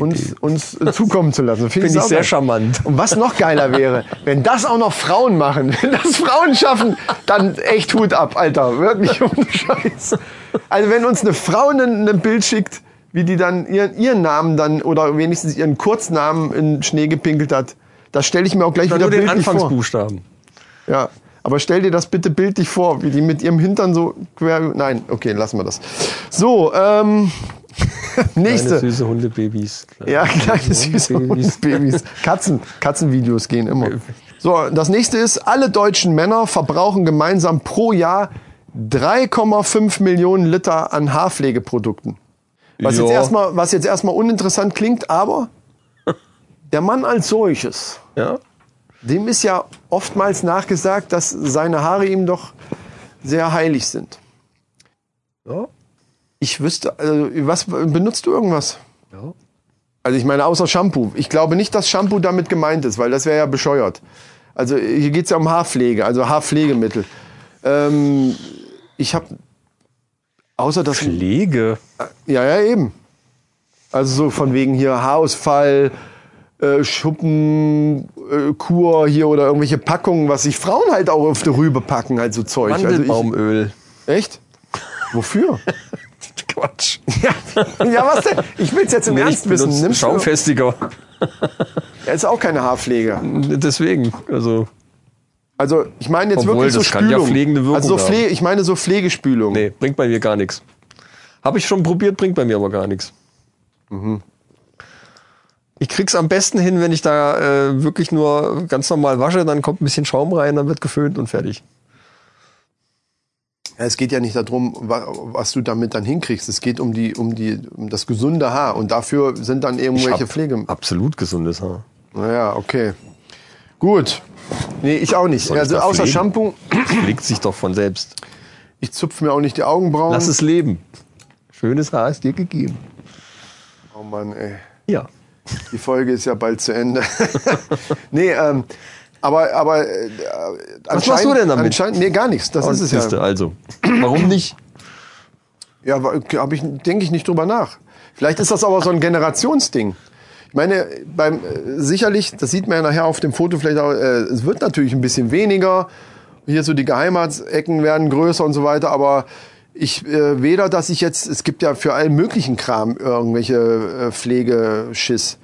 uns, uns zukommen zu lassen. Finde Finde ich auch sehr geil. charmant. Und was noch geiler wäre, wenn das auch noch Frauen machen, *laughs* wenn das Frauen schaffen, dann echt Hut ab, Alter. Wirklich ohne Scheiß. Also wenn uns eine Frau ein, Bild schickt, wie die dann ihren, ihren Namen dann oder wenigstens ihren Kurznamen in Schnee gepinkelt hat, das stelle ich mir auch gleich Dann wieder nur den bildlich vor. Anfangsbuchstaben. Ja, aber stell dir das bitte bildlich vor, wie die mit ihrem Hintern so quer. Nein, okay, lassen wir das. So, ähm, *laughs* Kleine nächste. süße Hundebabys. Ja, kleine süße Hundebabys. Hundebabys. Katzen, Katzenvideos gehen immer. So, das nächste ist, alle deutschen Männer verbrauchen gemeinsam pro Jahr 3,5 Millionen Liter an Haarpflegeprodukten. Was jetzt Ja. erstmal, was jetzt erstmal uninteressant klingt, aber der Mann als solches, Ja. Dem ist ja oftmals nachgesagt, dass seine Haare ihm doch sehr heilig sind. Ja. Ich wüsste, also, was benutzt du irgendwas? ja. Also ich meine, außer Shampoo. Ich glaube nicht, dass Shampoo damit gemeint ist, weil das wäre ja bescheuert. Also hier geht's ja um Haarpflege, also Haarpflegemittel. Ähm, ich habe außer das Pflege. ja ja eben. Also so von wegen hier Haarausfall, äh, Schuppen, äh, Kur hier oder irgendwelche Packungen, was sich Frauen halt auch auf die Rübe packen, halt so Zeug. Also Mandelbaumöl. ich, echt? Wofür? *laughs* Quatsch. ja, was denn? Ich will's jetzt im Nee, Ernst wissen. Nimmst? Schaumfestiger. Ja, ist auch keine Haarpflege. Deswegen. Also, Also ich meine jetzt Obwohl, wirklich so das kann ja Spülung. pflegende Wirkung also so. Pfle ich meine so Pflegespülung. nee, bringt bei mir gar nichts. Habe ich schon probiert, bringt bei mir aber gar nichts. Mhm. Ich krieg's am besten hin, wenn ich da äh, wirklich nur ganz normal wasche, dann kommt ein bisschen Schaum rein, dann wird geföhnt und fertig. Ja, es geht ja nicht darum, wa- was du damit dann hinkriegst. Es geht um die, um die, um das gesunde Haar. Und dafür sind dann irgendwelche hab Pflege. Absolut gesundes Haar. Naja, okay. Gut. Nee, ich auch nicht. Soll ich Also außer pflegen? Shampoo, Pflegt sich doch von selbst. ich zupfe mir auch nicht die Augenbrauen. Lass es leben. Schönes Haar ist dir gegeben. oh Mann, ey. Ja. Die Folge ist ja bald zu Ende. *laughs* nee, ähm, aber, aber äh, Was machst du denn damit? Anscheinend, nee, gar nichts. Das ist es ja. Siehste, Also, warum nicht? Ja, habe ich, denke ich nicht drüber nach. Vielleicht ist das aber so ein Generationsding. Ich meine, beim äh, sicherlich, das sieht man ja nachher auf dem Foto vielleicht auch, äh, es wird natürlich ein bisschen weniger. Hier so die Geheimatsecken werden größer und so weiter, aber ich äh, weder, dass ich jetzt, es gibt ja für allen möglichen Kram irgendwelche äh, Pflegeschiss.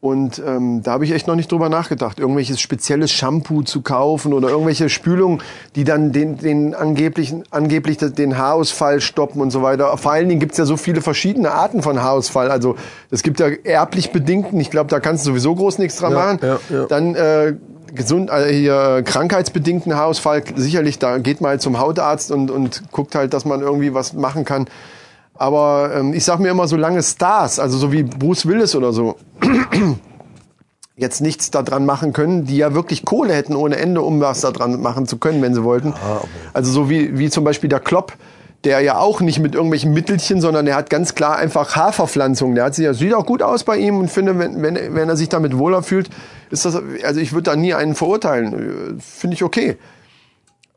Und ähm, da habe ich echt noch nicht drüber nachgedacht, irgendwelches spezielles Shampoo zu kaufen oder irgendwelche Spülungen, die dann den, den angeblichen, angeblich den Haarausfall stoppen und so weiter. Vor allen Dingen gibt's ja so viele verschiedene Arten von Haarausfall. Also es gibt ja erblich bedingten, ich glaube, da kannst du sowieso groß nichts dran Ja, machen. ja, ja. Dann äh, gesund, äh, hier krankheitsbedingten Haarausfall, sicherlich, da geht man halt zum Hautarzt und, und guckt halt, dass man irgendwie was machen kann. Aber ähm, ich sag mir immer, solange Stars, also so wie Bruce Willis oder so, *clears throat* jetzt nichts daran machen können, die ja wirklich Kohle hätten ohne Ende, um was daran machen zu können, wenn sie wollten. also so wie, wie zum Beispiel der Klopp, der ja auch nicht mit irgendwelchen Mittelchen, sondern der hat ganz klar einfach Haarverpflanzung. Der hat sich, das sieht auch gut aus bei ihm und finde, wenn, wenn, wenn er sich damit wohler fühlt, ist das, also ich würde da nie einen verurteilen. Äh, Finde ich okay.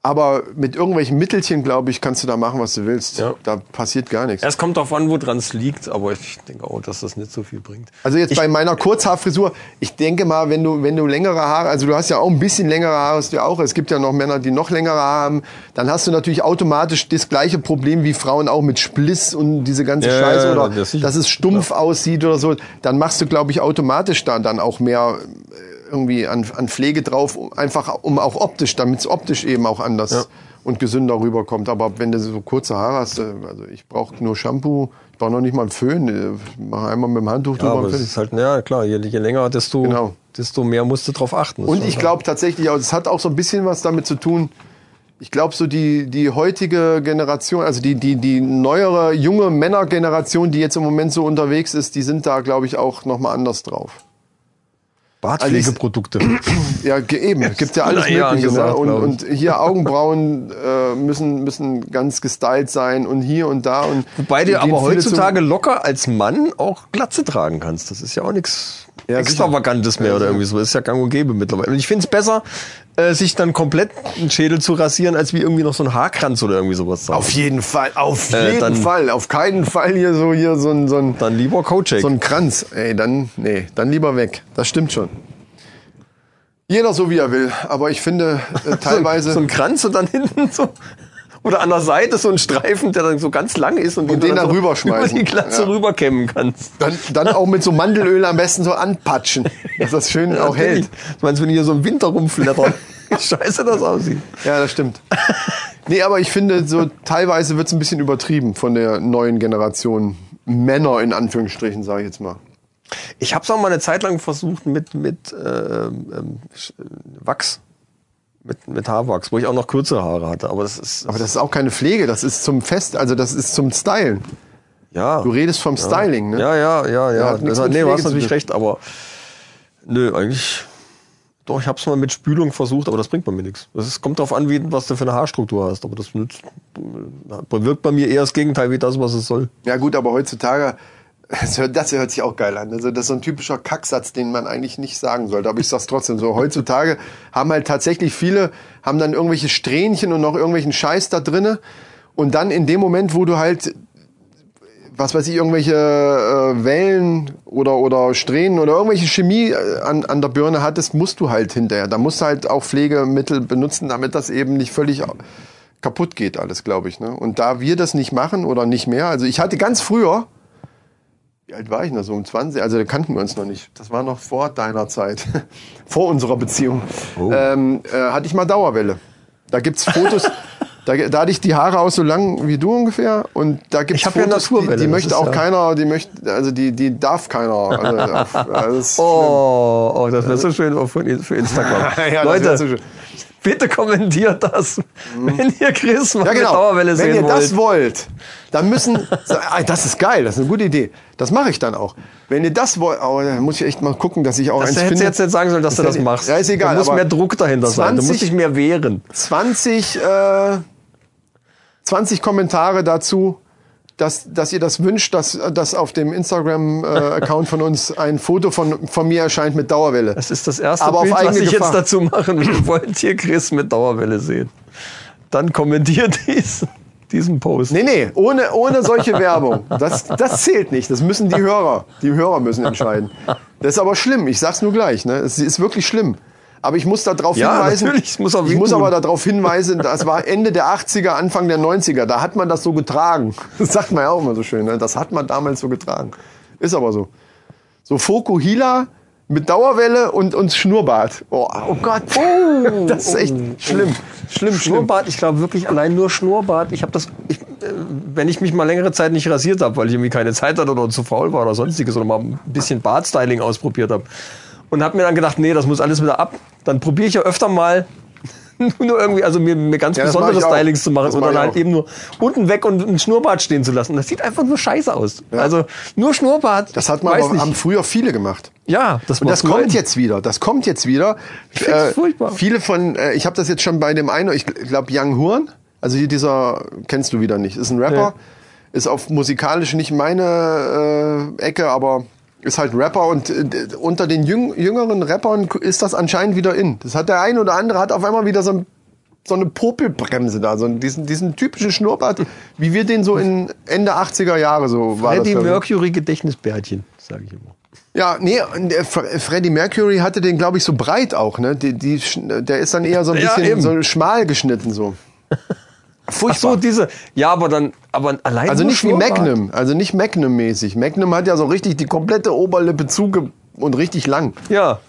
Aber mit irgendwelchen Mittelchen, glaube ich, kannst du da machen, was du willst. Ja. Da passiert gar nichts. Es kommt darauf an, woran es liegt, aber ich denke auch, dass das nicht so viel bringt. Also jetzt bei meiner Kurzhaarfrisur, ich denke mal, wenn du, wenn du längere Haare, also du hast ja auch ein bisschen längere Haare, hast du ja auch, es gibt ja noch Männer, die noch längere Haare haben, dann hast du natürlich automatisch das gleiche Problem wie Frauen auch mit Spliss und diese ganze Ja, Scheiße ja, oder das dass es stumpf aussieht oder so, dann machst du, glaube ich, automatisch da dann auch mehr äh, irgendwie an, an Pflege drauf, um, einfach um auch optisch, damit es optisch eben auch anders und gesünder rüberkommt. Aber wenn du so kurze Haare hast, äh, also ich brauche nur Shampoo, ich brauche noch nicht mal einen Föhn, ich mache einmal mit dem Handtuch Ja, drüber aber es ist halt, ja klar, je, je länger, desto, Genau. desto mehr musst du drauf achten. Und ich glaube tatsächlich, es hat auch so ein bisschen was damit zu tun, ich glaube, so die, die heutige Generation, also die, die, die neuere, junge Männergeneration, die jetzt im Moment so unterwegs ist, die sind da, glaube ich, auch nochmal anders drauf. Bartpflegeprodukte. *clears throat* Ja, ge- eben. Gibt ja alles Ja, Mögliche. gesagt, ne? und, und hier Augenbrauen äh, müssen, müssen ganz gestylt sein und hier und da. Und Wobei du aber heutzutage locker als Mann auch Glatze tragen kannst. Das ist ja auch nichts Ja, Extravagantes mehr oder irgendwie so. Das ist ja gang und gäbe mittlerweile. Und ich finde es besser, äh, sich dann komplett den Schädel zu rasieren, als wie irgendwie noch so ein Haarkranz oder irgendwie sowas zu haben. Auf jeden Fall, auf Äh, jeden Fall. Auf keinen Fall hier so, hier so ein, so ein, Dann lieber Coaching. so ein Kranz. Ey, dann, nee, dann lieber weg. Das stimmt schon. Jeder so wie er will. Aber ich finde, äh, *laughs* teilweise. so ein Kranz und dann hinten so oder an der Seite so ein Streifen, der dann so ganz lang ist und, Und du den da so rüberschmeißen. über die Glatze Ja. rüberkämmen kannst. Dann, dann auch mit so Mandelöl am besten so anpatschen, *laughs* dass das schön auch hält. Du meinst, wenn die hier so im Winter rumflattern, *laughs* wie scheiße das aussieht. Ja, das stimmt. Nee, aber ich finde, so teilweise wird es ein bisschen übertrieben von der neuen Generation. Männer in Anführungsstrichen, sage ich jetzt mal. Ich habe es auch mal eine Zeit lang versucht mit mit äh, ähm, Wachs, mit mit Haarwachs, wo ich auch noch kürzere Haare hatte. Aber das ist Aber das ist auch keine Pflege, das ist zum Fest, also das ist zum Stylen. ja. Du redest vom Styling, ne? Ja, ja, ja, ja. hat Das, mit nee, du hast natürlich recht, aber nö, eigentlich. Doch, ich habe es mal mit Spülung versucht, aber das bringt bei mir nichts. Ist, kommt darauf an, wie, was du für eine Haarstruktur hast. Aber das nützt, bewirkt bei mir eher das Gegenteil wie das, was es soll. Ja gut, aber heutzutage, das hört, das hört sich auch geil an. Also das ist so ein typischer Kacksatz, den man eigentlich nicht sagen sollte. Aber ich sag's trotzdem so. Heutzutage haben halt tatsächlich viele, haben dann irgendwelche Strähnchen und noch irgendwelchen Scheiß da drinne. Und dann in dem Moment, wo du halt, was weiß ich, irgendwelche äh, Wellen oder, oder Strähnen oder irgendwelche Chemie äh, an, an der Birne hattest, musst du halt hinterher. Da musst du halt auch Pflegemittel benutzen, damit das eben nicht völlig kaputt geht alles, glaube ich. Ne? Und da wir das nicht machen oder nicht mehr, also ich hatte ganz früher, wie alt war ich noch, so um 20, also da kannten wir uns noch nicht. Das war noch vor deiner Zeit, *laughs* vor unserer Beziehung. Ähm, äh, hatte ich mal Dauerwelle. Da gibt's Fotos, *laughs* da, da hatte ich die Haare auch so lang wie du ungefähr und da hab ja Fotos, die, Naturwelle, die das möchte auch ja- keiner, die möchte, also die, die darf keiner. *laughs* Also, auf, also das ist Oh, oh das wäre so schön für, Instagram. ja, das Leute, so schön. Bitte kommentiert das, wenn ihr Chris mal Ja, genau. Dauerwelle Wenn sehen ihr wollt. das wollt, dann müssen. Das ist geil, das ist eine gute Idee. Das mache ich dann auch. Wenn ihr das wollt, aber da muss ich echt mal gucken, dass ich auch das eins hättest du finde. jetzt nicht sagen sollen, dass du das hätte- machst. Ja, ist egal, Da muss mehr Druck dahinter sein. Du musst 20 dich mehr wehren. 20, äh, 20 Kommentare dazu, dass, dass ihr das wünscht, dass, dass auf dem Instagram-Account *laughs* von uns ein Foto von, von mir erscheint mit Dauerwelle. Das ist das erste Aber Bild, was ich Gefahr. jetzt dazu machen will. *laughs* Wollt ihr Chris mit Dauerwelle sehen? Dann kommentiert dies, diesen Post. Nee, nee, ohne, ohne solche Werbung. Das, das zählt nicht. Das müssen die Hörer. Die Hörer müssen entscheiden. Das ist aber schlimm. Ich sag's nur gleich. Ne? Es ist wirklich schlimm. Aber ich muss darauf Ja, hinweisen. natürlich, muss ich muss aber darauf hinweisen, das war Ende der 80er, Anfang der 90er. Da hat man das so getragen. Das sagt man ja auch immer so schön. Ne? Das hat man damals so getragen. Ist aber so. So Fokuhila mit Dauerwelle und, und Schnurrbart. Oh, oh Gott. *laughs* das ist echt schlimm. Schlimm, schlimm. Schnurrbart, ich glaube wirklich allein nur Schnurrbart. Ich habe das, ich, äh, wenn ich mich mal längere Zeit nicht rasiert habe, weil ich irgendwie keine Zeit hatte oder zu faul war oder sonstiges oder mal ein bisschen Bartstyling ausprobiert habe und habe mir dann gedacht, nee, das muss alles wieder ab. Dann probiere ich ja öfter mal *laughs* nur irgendwie, also mir, mir ganz Ja, besondere mach. Stylings zu machen Das und mach halt eben nur unten weg und ein Schnurrbart stehen zu lassen. Das sieht einfach nur scheiße aus. Also nur Schnurrbart. Das hat man aber, haben früher viele gemacht. ja, das Und das kommt Leute. jetzt wieder. Das kommt jetzt wieder. Ich find's furchtbar. Viele von, äh, ich habe das jetzt schon bei dem einen, ich glaube Young Horn, also dieser, kennst du wieder nicht, ist ein Rapper, ist auf musikalisch nicht meine äh, Ecke, aber ist halt ein Rapper und äh, unter den jüng, jüngeren Rappern ist das anscheinend wieder in. Das hat der eine oder andere hat auf einmal wieder so ein so eine Popelbremse da, so diesen, diesen typischen Schnurrbart, wie wir den so in Ende 80er Jahre so war. Freddie glaub ich. Mercury Gedächtnisbärtchen, sage ich immer. Ja, nee, Fre- Freddie Mercury hatte den, glaube ich, so breit auch, ne? Die, die, der ist dann eher so ein Ja, bisschen eben. so schmal geschnitten so. *laughs* Ach Furchtbar. so, diese. Ja, aber dann, aber allein also nicht wie. Magnum, also nicht Magnum-mäßig. Magnum hat ja so richtig die komplette Oberlippe zuge und richtig lang. Ja.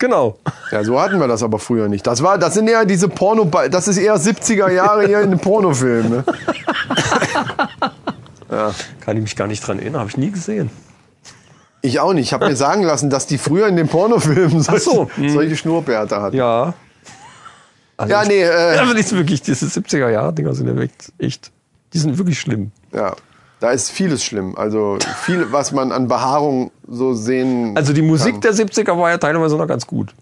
Genau. Ja, so hatten wir das aber früher nicht. Das war, das sind eher diese Porno, das ist eher 70er Jahre hier in den Pornofilmen. Ne? *laughs* Kann ich mich gar nicht dran erinnern, habe ich nie gesehen. Ich auch nicht. Ich habe mir sagen lassen, dass die früher in den Pornofilmen solche, so. Hm. solche Schnurrbärte hatten. Ja. Also Ja, ich- nee, äh, aber ist wirklich, diese 70er Jahre Dinger sind ja echt, echt, die sind wirklich schlimm. Ja, da ist vieles schlimm. Also viel, was man an Behaarung so sehen. Also die Musik kann. der 70er war ja teilweise noch ganz gut.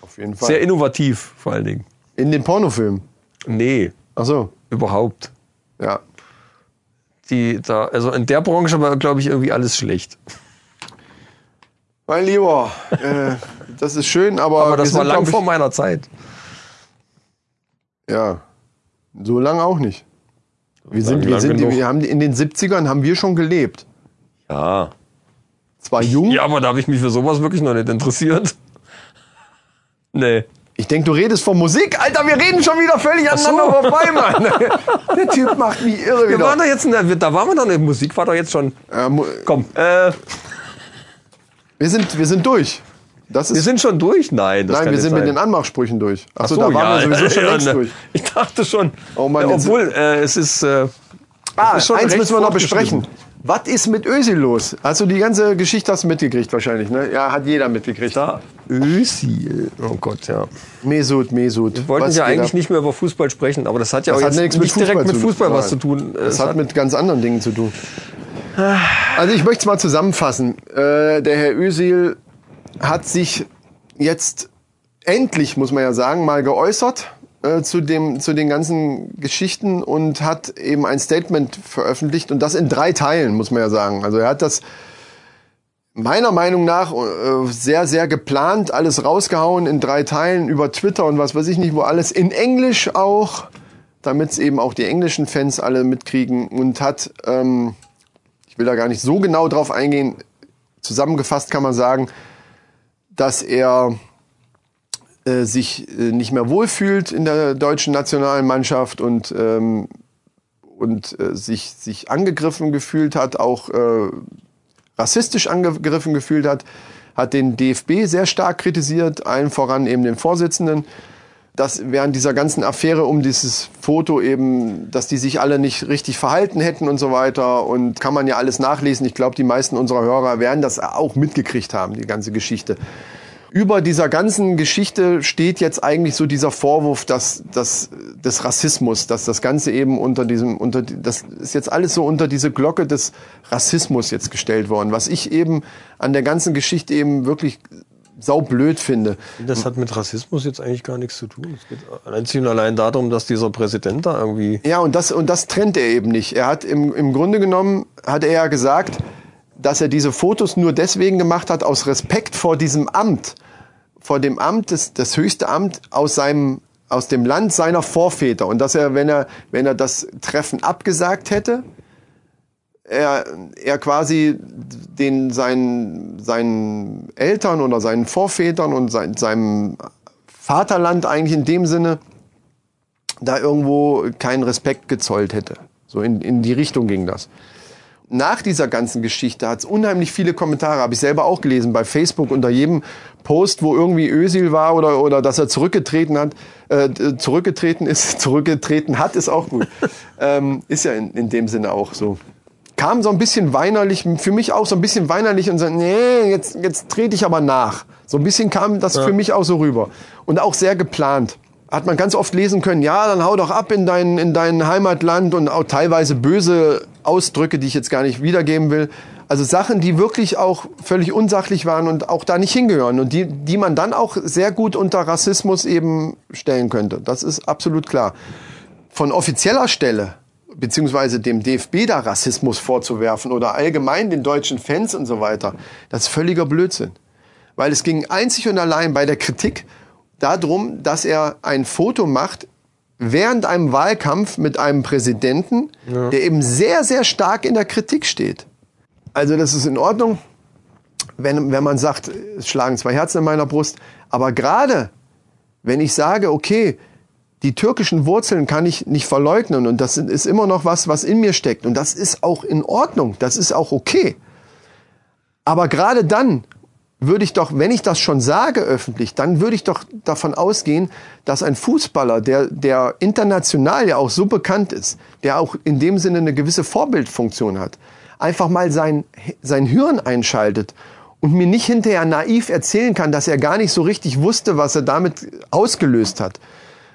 auf jeden Fall. Sehr innovativ, vor allen Dingen. In den Pornofilmen. Nee, Ach so, überhaupt. ja. Die, da, also in der Branche war, glaube ich, irgendwie alles schlecht. Mein Lieber, äh, das ist schön, aber, Aber das war lang glaub vor meiner Zeit. Ja, so lange auch nicht. Wir, sind, wir, sind, genug. wir haben in den 70ern haben wir schon gelebt. Ja. Zwar jung, Ja, aber da habe ich mich für sowas wirklich noch nicht interessiert. *laughs* Nee. ich denke, du redest von Musik. Alter, wir reden schon wieder völlig aneinander vorbei, Mann. *laughs* Der Typ macht mich irre Wir waren wieder. doch jetzt in der, da waren wir doch in Musik, war doch jetzt schon. Äh, mu- Komm, äh, wir, sind, wir sind durch. Das ist wir sind schon durch? Nein, das Nein, wir sind sein. mit den Anmachsprüchen durch. Ach Achso, so, da waren ja, wir sowieso schon *laughs* längst ne. durch. Ich dachte schon. Oh Mann, obwohl, äh, es ist. Äh, Ah, ist schon eins müssen wir noch besprechen. Was ist mit Özil los? Du die ganze Geschichte hast du mitgekriegt wahrscheinlich, ne? Ja, hat jeder mitgekriegt. da Özil. Oh Gott, ja. Mesut, Mesut. Wir wollten Was ja eigentlich ab? nicht mehr über Fußball sprechen, aber das hat ja Das auch hat jetzt nichts nicht mit direkt Fußball mit zu- Fußball was zu tun. Das Es hat mit ganz anderen Dingen zu tun. Also ich möchte es mal zusammenfassen. Äh, der Herr Özil hat sich jetzt endlich, muss man ja sagen, mal geäußert äh, zu, dem, zu den ganzen Geschichten und hat eben ein Statement veröffentlicht und das in drei Teilen, muss man ja sagen. Also er hat das meiner Meinung nach äh, sehr, sehr geplant, alles rausgehauen in drei Teilen über Twitter und was weiß ich nicht, wo alles in Englisch auch, damit es eben auch die englischen Fans alle mitkriegen und hat, ähm, ich will da gar nicht so genau drauf eingehen, zusammengefasst kann man sagen, dass er äh, sich äh, nicht mehr wohlfühlt in der deutschen Nationalmannschaft und ähm, und äh, sich sich angegriffen gefühlt hat, auch äh, rassistisch angegriffen gefühlt hat, hat den DFB sehr stark kritisiert, allen voran eben den Vorsitzenden, dass während dieser ganzen Affäre um dieses Foto eben, dass die sich alle nicht richtig verhalten hätten und so weiter und kann man ja alles nachlesen. Ich glaube, die meisten unserer Hörer werden das auch mitgekriegt haben, die ganze Geschichte. Über dieser ganzen Geschichte steht jetzt eigentlich so dieser Vorwurf dass, dass, des Rassismus, dass das Ganze eben unter diesem, unter, das ist jetzt alles so unter diese Glocke des Rassismus jetzt gestellt worden, was ich eben an der ganzen Geschichte eben wirklich saublöd finde. Das hat mit Rassismus jetzt eigentlich gar nichts zu tun. Es geht einzig und allein darum, dass dieser Präsident da irgendwie. Ja, und das, und das trennt er eben nicht. Er hat im, im Grunde genommen, hat er ja gesagt, dass er diese Fotos nur deswegen gemacht hat, aus Respekt vor diesem Amt, vor dem Amt, das, das höchste Amt aus seinem, aus dem Land seiner Vorväter. Und dass er, wenn er, wenn er das Treffen abgesagt hätte, er, er quasi den seinen, seinen Eltern oder seinen Vorvätern und sein, seinem Vaterland eigentlich in dem Sinne da irgendwo keinen Respekt gezollt hätte. So in, in die Richtung ging das. Nach dieser ganzen Geschichte hat es unheimlich viele Kommentare, habe ich selber auch gelesen, bei Facebook unter jedem Post, wo irgendwie Ösil war oder, oder dass er zurückgetreten hat, äh, zurückgetreten ist, *laughs* zurückgetreten hat, ist auch gut. ähm, ist ja in, in dem Sinne auch so. Kam so ein bisschen weinerlich, für mich auch so ein bisschen weinerlich und so, nee, jetzt, jetzt trete ich aber nach. So ein bisschen kam das für mich auch so rüber. Und auch sehr geplant hat man ganz oft lesen können, ja, dann hau doch ab in dein, in dein Heimatland und auch teilweise böse Ausdrücke, die ich jetzt gar nicht wiedergeben will. Also Sachen, die wirklich auch völlig unsachlich waren und auch da nicht hingehören und die, die man dann auch sehr gut unter Rassismus eben stellen könnte. Das ist absolut klar. Von offizieller Stelle, beziehungsweise dem DFB da Rassismus vorzuwerfen oder allgemein den deutschen Fans und so weiter, das ist völliger Blödsinn. Weil es ging einzig und allein bei der Kritik darum, dass er ein Foto macht während einem Wahlkampf mit einem Präsidenten, der eben sehr, sehr stark in der Kritik steht. Also das ist in Ordnung, wenn, wenn man sagt, es schlagen zwei Herzen in meiner Brust. Aber gerade wenn ich sage, okay, die türkischen Wurzeln kann ich nicht verleugnen und das ist immer noch was, was in mir steckt und das ist auch in Ordnung, das ist auch okay. Aber gerade dann würde ich doch, wenn ich das schon sage öffentlich, dann würde ich doch davon ausgehen, dass ein Fußballer, der, der international ja auch so bekannt ist, der auch in dem Sinne eine gewisse Vorbildfunktion hat, einfach mal sein, sein Hirn einschaltet und mir nicht hinterher naiv erzählen kann, dass er gar nicht so richtig wusste, was er damit ausgelöst hat.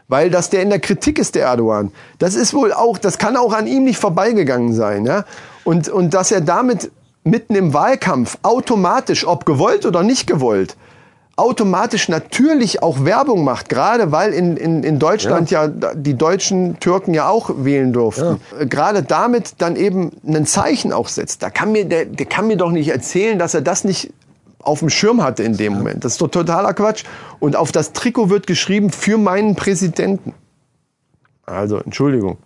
Weil das der in der Kritik ist, der Erdogan. Das ist wohl auch, das kann auch an ihm nicht vorbeigegangen sein, ja. Und, und dass er damit mitten im Wahlkampf automatisch, ob gewollt oder nicht gewollt, automatisch natürlich auch Werbung macht, gerade weil in, in, in Deutschland ja. die deutschen Türken ja auch wählen durften. Äh, Gerade damit dann eben ein Zeichen auch setzt. Da kann mir, der, der kann mir doch nicht erzählen, dass er das nicht auf dem Schirm hatte in dem Moment. Das ist doch totaler Quatsch. Und auf das Trikot wird geschrieben für meinen Präsidenten. Also, Entschuldigung.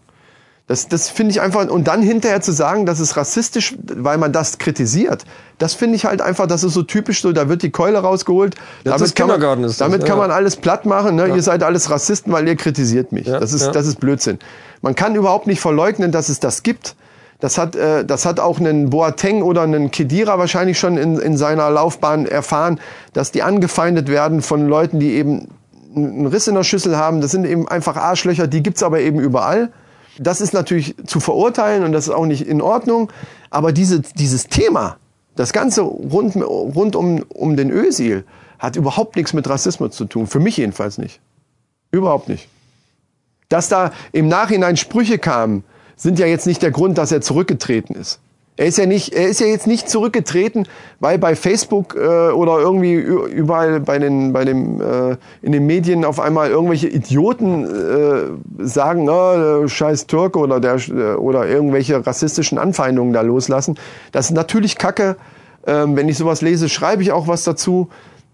Das, das finde ich einfach, und dann hinterher zu sagen, das ist rassistisch, weil man das kritisiert, das finde ich halt einfach, das ist so typisch so, da wird die Keule rausgeholt. Das damit ist kann man, das, damit kann ja. man alles platt machen, ne? ihr seid alles Rassisten, weil ihr kritisiert mich. Ja, das, ist, ja. das ist Blödsinn. Man kann überhaupt nicht verleugnen, dass es das gibt. Das hat, äh, das hat auch einen Boateng oder einen Kedira wahrscheinlich schon in, in seiner Laufbahn erfahren, dass die angefeindet werden von Leuten, die eben einen Riss in der Schüssel haben. Das sind eben einfach Arschlöcher, die gibt's aber eben überall. Das ist natürlich zu verurteilen und das ist auch nicht in Ordnung. Aber diese, dieses Thema, das Ganze rund, rund um, um den Ösil, hat überhaupt nichts mit Rassismus zu tun. Für mich jedenfalls nicht. Überhaupt nicht. Dass da im Nachhinein Sprüche kamen, sind ja jetzt nicht der Grund, dass er zurückgetreten ist. Er ist ja nicht, er ist ja jetzt nicht zurückgetreten, weil bei Facebook äh, oder irgendwie überall bei den, bei dem, äh, in den Medien auf einmal irgendwelche Idioten äh, sagen, oh, scheiß Türke oder der äh, oder irgendwelche rassistischen Anfeindungen da loslassen. Das ist natürlich Kacke. Ähm, wenn ich sowas lese, schreibe ich auch was dazu.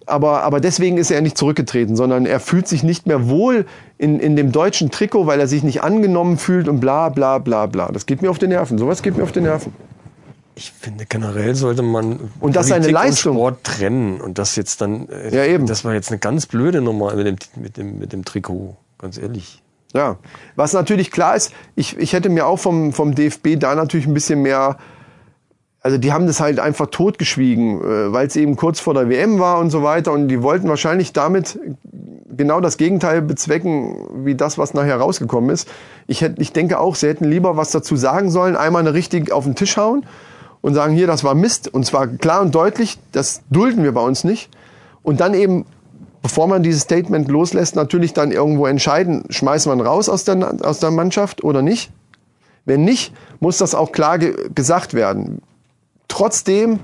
Aber, aber deswegen ist er nicht zurückgetreten, sondern er fühlt sich nicht mehr wohl in, in dem deutschen Trikot, weil er sich nicht angenommen fühlt und bla bla bla bla. Das geht mir auf die Nerven. Sowas geht mir auf die Nerven. Ich finde generell sollte man Und das seine Leistung. und Sport trennen und das jetzt dann äh, Ja, eben. das war jetzt eine ganz blöde Nummer mit dem mit dem mit dem Trikot, ganz ehrlich. Ja, was natürlich klar ist, ich, ich hätte mir auch vom, vom DFB da natürlich ein bisschen mehr, also die haben das halt einfach totgeschwiegen, äh, weil es eben kurz vor der WM war und so weiter und die wollten wahrscheinlich damit genau das Gegenteil bezwecken, wie das, was nachher rausgekommen ist. Ich, hätte, ich denke auch, sie hätten lieber was dazu sagen sollen, einmal eine richtig auf den Tisch hauen und sagen, hier, das war Mist und zwar klar und deutlich, das dulden wir bei uns nicht und dann eben bevor man dieses Statement loslässt, natürlich dann irgendwo entscheiden, schmeißt man raus aus der, aus der Mannschaft oder nicht. Wenn nicht, muss das auch klar ge gesagt werden. Trotzdem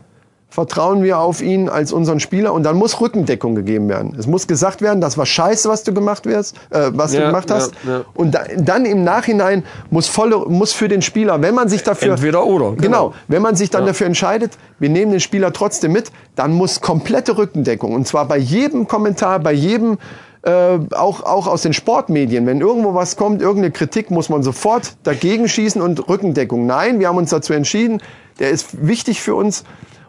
vertrauen wir auf ihn als unseren Spieler und dann muss Rückendeckung gegeben werden. Es muss gesagt werden, das war scheiße, was du gemacht wirst, äh, was du Ja, gemacht hast. ja, ja. Und da, dann im Nachhinein muss volle, muss für den Spieler, wenn man sich dafür Entweder oder, genau, genau. wenn man sich dann dafür entscheidet, wir nehmen den Spieler trotzdem mit, dann muss komplette Rückendeckung und zwar bei jedem Kommentar, bei jedem äh, auch, auch aus den Sportmedien, wenn irgendwo was kommt, irgendeine Kritik, muss man sofort dagegen schießen und Rückendeckung. Nein, wir haben uns dazu entschieden, der ist wichtig für uns.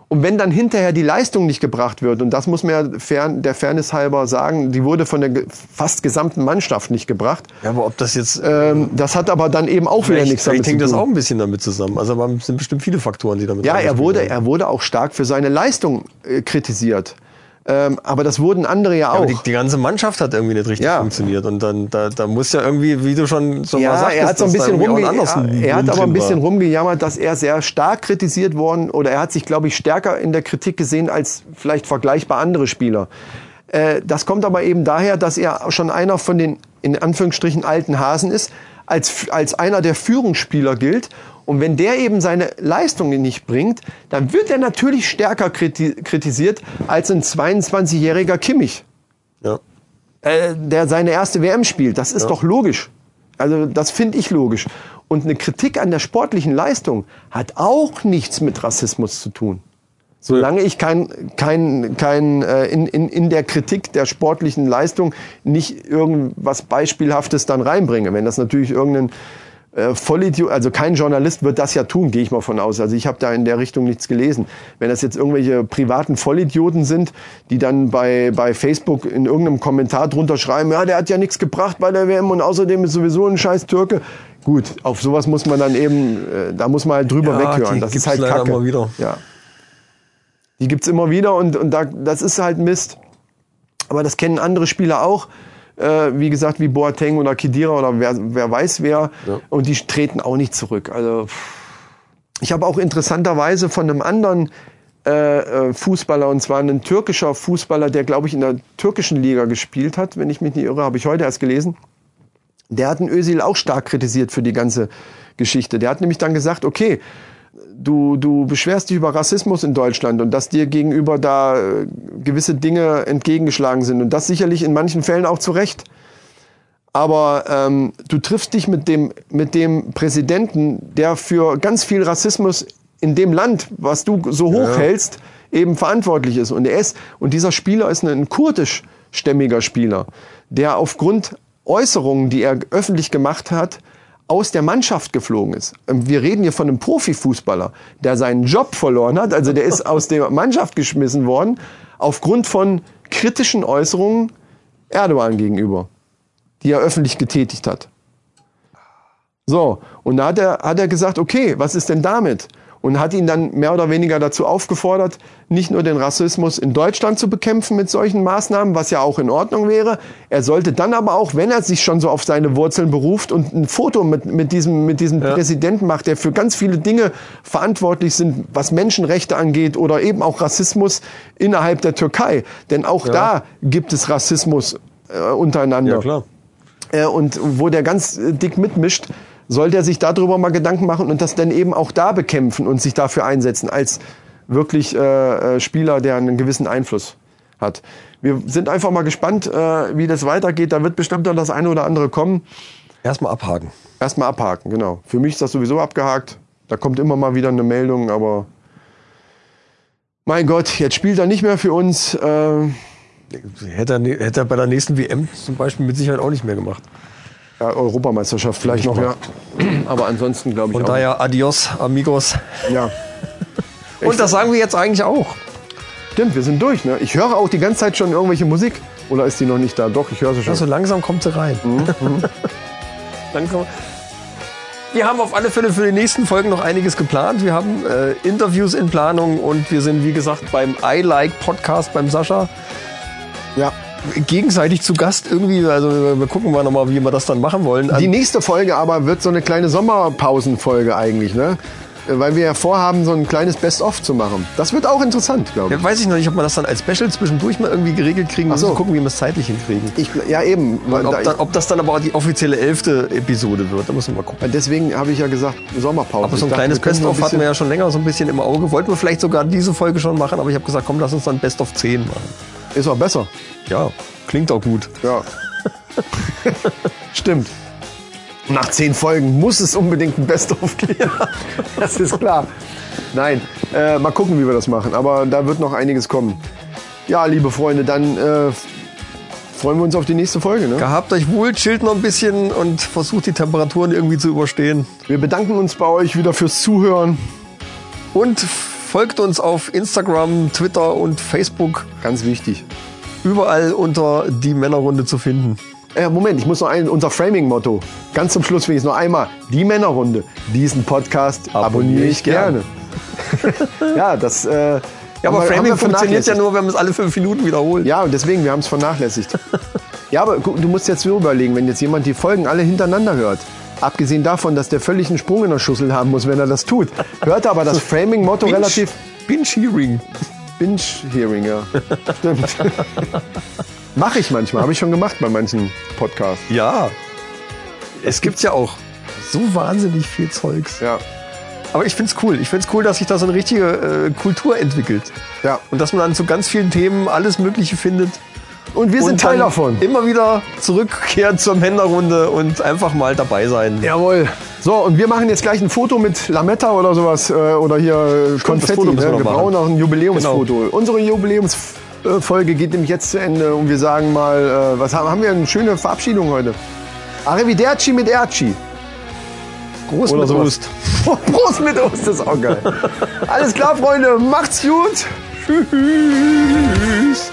Und wenn dann hinterher die Leistung nicht gebracht wird, und das muss man ja fern, der Fairness halber sagen, die wurde von der fast gesamten Mannschaft nicht gebracht. Ja, aber ob das jetzt Ähm, das hat aber dann eben auch wieder nichts damit zu tun. das auch ein bisschen damit zusammen. Also es sind bestimmt viele Faktoren, die damit Ja, er wurde, er wurde auch stark für seine Leistung äh, kritisiert. Ähm, aber das wurden andere ja auch. Aber die, die ganze Mannschaft hat irgendwie nicht richtig Ja. funktioniert und dann da, da muss ja irgendwie, wie du schon so mal ja, sagtest, er hat so ein bisschen rumge er, er hat aber ein bisschen war. rumgejammert, dass er sehr stark kritisiert worden oder er hat sich, glaube ich, stärker in der Kritik gesehen als vielleicht vergleichbar andere Spieler. Äh, das kommt aber eben daher, dass er schon einer von den in Anführungsstrichen alten Hasen ist, als als einer der Führungsspieler gilt. Und wenn der eben seine Leistungen nicht bringt, dann wird er natürlich stärker kriti kritisiert als ein 22-jähriger Kimmich Ja. äh, der seine erste WM spielt. Das ist doch logisch. Also das finde ich logisch. Und eine Kritik an der sportlichen Leistung hat auch nichts mit Rassismus zu tun. Solange ich kein, kein, kein äh, in, in, in der Kritik der sportlichen Leistung nicht irgendwas Beispielhaftes dann reinbringe. Wenn das natürlich irgendein äh, Vollidiot, also kein Journalist wird das ja tun, gehe ich mal von aus. Also ich habe da in der Richtung nichts gelesen. Wenn das jetzt irgendwelche privaten Vollidioten sind, die dann bei, bei Facebook in irgendeinem Kommentar drunter schreiben, ja, der hat ja nichts gebracht bei der WM und außerdem ist sowieso ein scheiß Türke. Gut, auf sowas muss man dann eben, äh, da muss man halt drüber Ja, weghören. die Das ist gibt's halt Kacke. immer wieder. Ja. Die gibt's immer wieder und, und da, das ist halt Mist. Aber das kennen andere Spieler auch. Äh, wie gesagt, wie Boateng oder Kedira oder wer, wer weiß wer. Ja. Und die treten auch nicht zurück. Also ich habe auch interessanterweise von einem anderen äh, äh, Fußballer, und zwar ein türkischer Fußballer, der, glaube ich, in der türkischen Liga gespielt hat, wenn ich mich nicht irre, habe ich heute erst gelesen. der hat den Özil auch stark kritisiert für die ganze Geschichte. Der hat nämlich dann gesagt, okay, du, du beschwerst dich über Rassismus in Deutschland und dass dir gegenüber da äh, gewisse Dinge entgegengeschlagen sind und das sicherlich in manchen Fällen auch zu Recht. Aber ähm, du triffst dich mit dem, mit dem Präsidenten, der für ganz viel Rassismus in dem Land, was du so hoch hältst, eben verantwortlich ist. Und er ist, und dieser Spieler ist ein kurdischstämmiger Spieler, der aufgrund Äußerungen, die er öffentlich gemacht hat, aus der Mannschaft geflogen ist. Ähm, Wir reden hier von einem Profifußballer, der seinen Job verloren hat. Also der ist *laughs* aus der Mannschaft geschmissen worden aufgrund von kritischen Äußerungen Erdogan gegenüber, die er öffentlich getätigt hat. So, und da hat er, hat er gesagt, okay, was ist denn damit? Und hat ihn dann mehr oder weniger dazu aufgefordert, nicht nur den Rassismus in Deutschland zu bekämpfen mit solchen Maßnahmen, was ja auch in Ordnung wäre. Er sollte dann aber auch, wenn er sich schon so auf seine Wurzeln beruft und ein Foto mit, mit diesem, mit diesem Präsidenten macht, der für ganz viele Dinge verantwortlich sind, was Menschenrechte angeht oder eben auch Rassismus innerhalb der Türkei. Denn auch da gibt es Rassismus äh, untereinander Ja, klar. äh, und wo der ganz äh, dick mitmischt, soll der sich darüber mal Gedanken machen und das dann eben auch da bekämpfen und sich dafür einsetzen als wirklich äh, äh, Spieler, der einen gewissen Einfluss hat. Wir sind einfach mal gespannt, äh, wie das weitergeht. Da wird bestimmt noch das eine oder andere kommen. Erstmal abhaken. Erstmal abhaken, genau. Für mich ist das sowieso abgehakt. Da kommt immer mal wieder eine Meldung, aber mein Gott, jetzt spielt er nicht mehr für uns. Äh, Hätte er, hätte er bei der nächsten WM zum Beispiel mit Sicherheit auch nicht mehr gemacht. Ja, Europameisterschaft vielleicht noch, ja. *clears throat* Aber ansonsten glaube ich Von auch. daher adios, amigos. ja. *laughs* Und das sagen wir jetzt eigentlich auch. Stimmt, wir sind durch. Ne? Ich höre auch die ganze Zeit schon irgendwelche Musik. Oder ist die noch nicht da? Doch, ich höre sie schon. Also langsam kommt sie rein. Mhm, *laughs* langsam. Wir haben auf alle Fälle für die nächsten Folgen noch einiges geplant. Wir haben äh, Interviews in Planung und wir sind, wie gesagt, beim I Like Podcast beim Sascha ja. Gegenseitig zu Gast irgendwie. Also wir gucken mal nochmal, wie wir das dann machen wollen. Die nächste Folge aber wird so eine kleine Sommerpausenfolge eigentlich, ne? Weil wir ja vorhaben, so ein kleines Best-of zu machen. Das wird auch interessant, glaube ich. Ja, weiß ich noch nicht, ob wir das dann als Special zwischendurch mal irgendwie geregelt kriegen. Ach so. Müssen gucken, wie wir es zeitlich hinkriegen. Ich, ja, eben. Ob, da, da, ob das dann aber auch die offizielle elfte Episode wird, da müssen wir mal gucken. deswegen habe ich ja gesagt, Sommerpause. Aber so ein dachte, kleines Best-of hatten wir ja schon länger so ein bisschen im Auge. Wollten wir vielleicht sogar diese Folge schon machen, aber ich habe gesagt, komm, lass uns dann Best-of 10 machen. Ist auch besser. Ja, klingt auch gut. Ja. *laughs* Stimmt. Nach zehn Folgen muss es unbedingt ein Best-of geben. *laughs* das ist klar. Nein, äh, mal gucken, wie wir das machen. Aber da wird noch einiges kommen. Ja, liebe Freunde, dann äh, freuen wir uns auf die nächste Folge. Ne? Gehabt euch wohl, chillt noch ein bisschen und versucht die Temperaturen irgendwie zu überstehen. Wir bedanken uns bei euch wieder fürs Zuhören. Und folgt uns auf Instagram, Twitter und Facebook. Ganz wichtig. Überall unter die Männerrunde zu finden. Äh, Moment, ich muss noch ein, unser Framing-Motto. Ganz zum Schluss will ich es noch einmal. Die Männerrunde. Diesen Podcast abonniere ich gerne. *laughs* ja, das. Äh, Ja, aber Framing funktioniert ja nur, wenn man es alle fünf Minuten wiederholt. Ja, und deswegen, wir haben es vernachlässigt. *laughs* ja, aber guck, du musst jetzt so überlegen, wenn jetzt jemand die Folgen alle hintereinander hört, abgesehen davon, dass der völlig einen Sprung in der Schussel haben muss, wenn er das tut, hört er aber das *laughs* Framing-Motto relativ Binge-Hearing. Binge-Hearing, ja. Stimmt. *laughs* Mache ich manchmal, habe ich schon gemacht bei manchen Podcasts. Ja. Es gibt ja auch so wahnsinnig viel Zeugs. Ja. Aber ich find's cool. Ich find's cool, dass sich da so eine richtige äh, Kultur entwickelt. Ja. Und dass man dann zu ganz vielen Themen alles Mögliche findet. Und wir sind und Teil davon. Immer wieder zurückkehren zur Männerrunde und einfach mal dabei sein. Jawohl. So, und wir machen jetzt gleich ein Foto mit Lametta oder sowas. Äh, oder hier äh, Konfetti. Foto müssen ne? wir Wir brauchen noch ein Jubiläumsfoto. Genau. Unsere Jubiläumsfolge geht nämlich jetzt zu Ende. Und wir sagen mal, äh, was haben, haben wir? Eine schöne Verabschiedung heute. Arrivederci mit Erci. Groß Oder mit sowas. Ost. Prost *laughs* mit das ist auch geil. *laughs* Alles klar, Freunde. Macht's gut. Tschüss.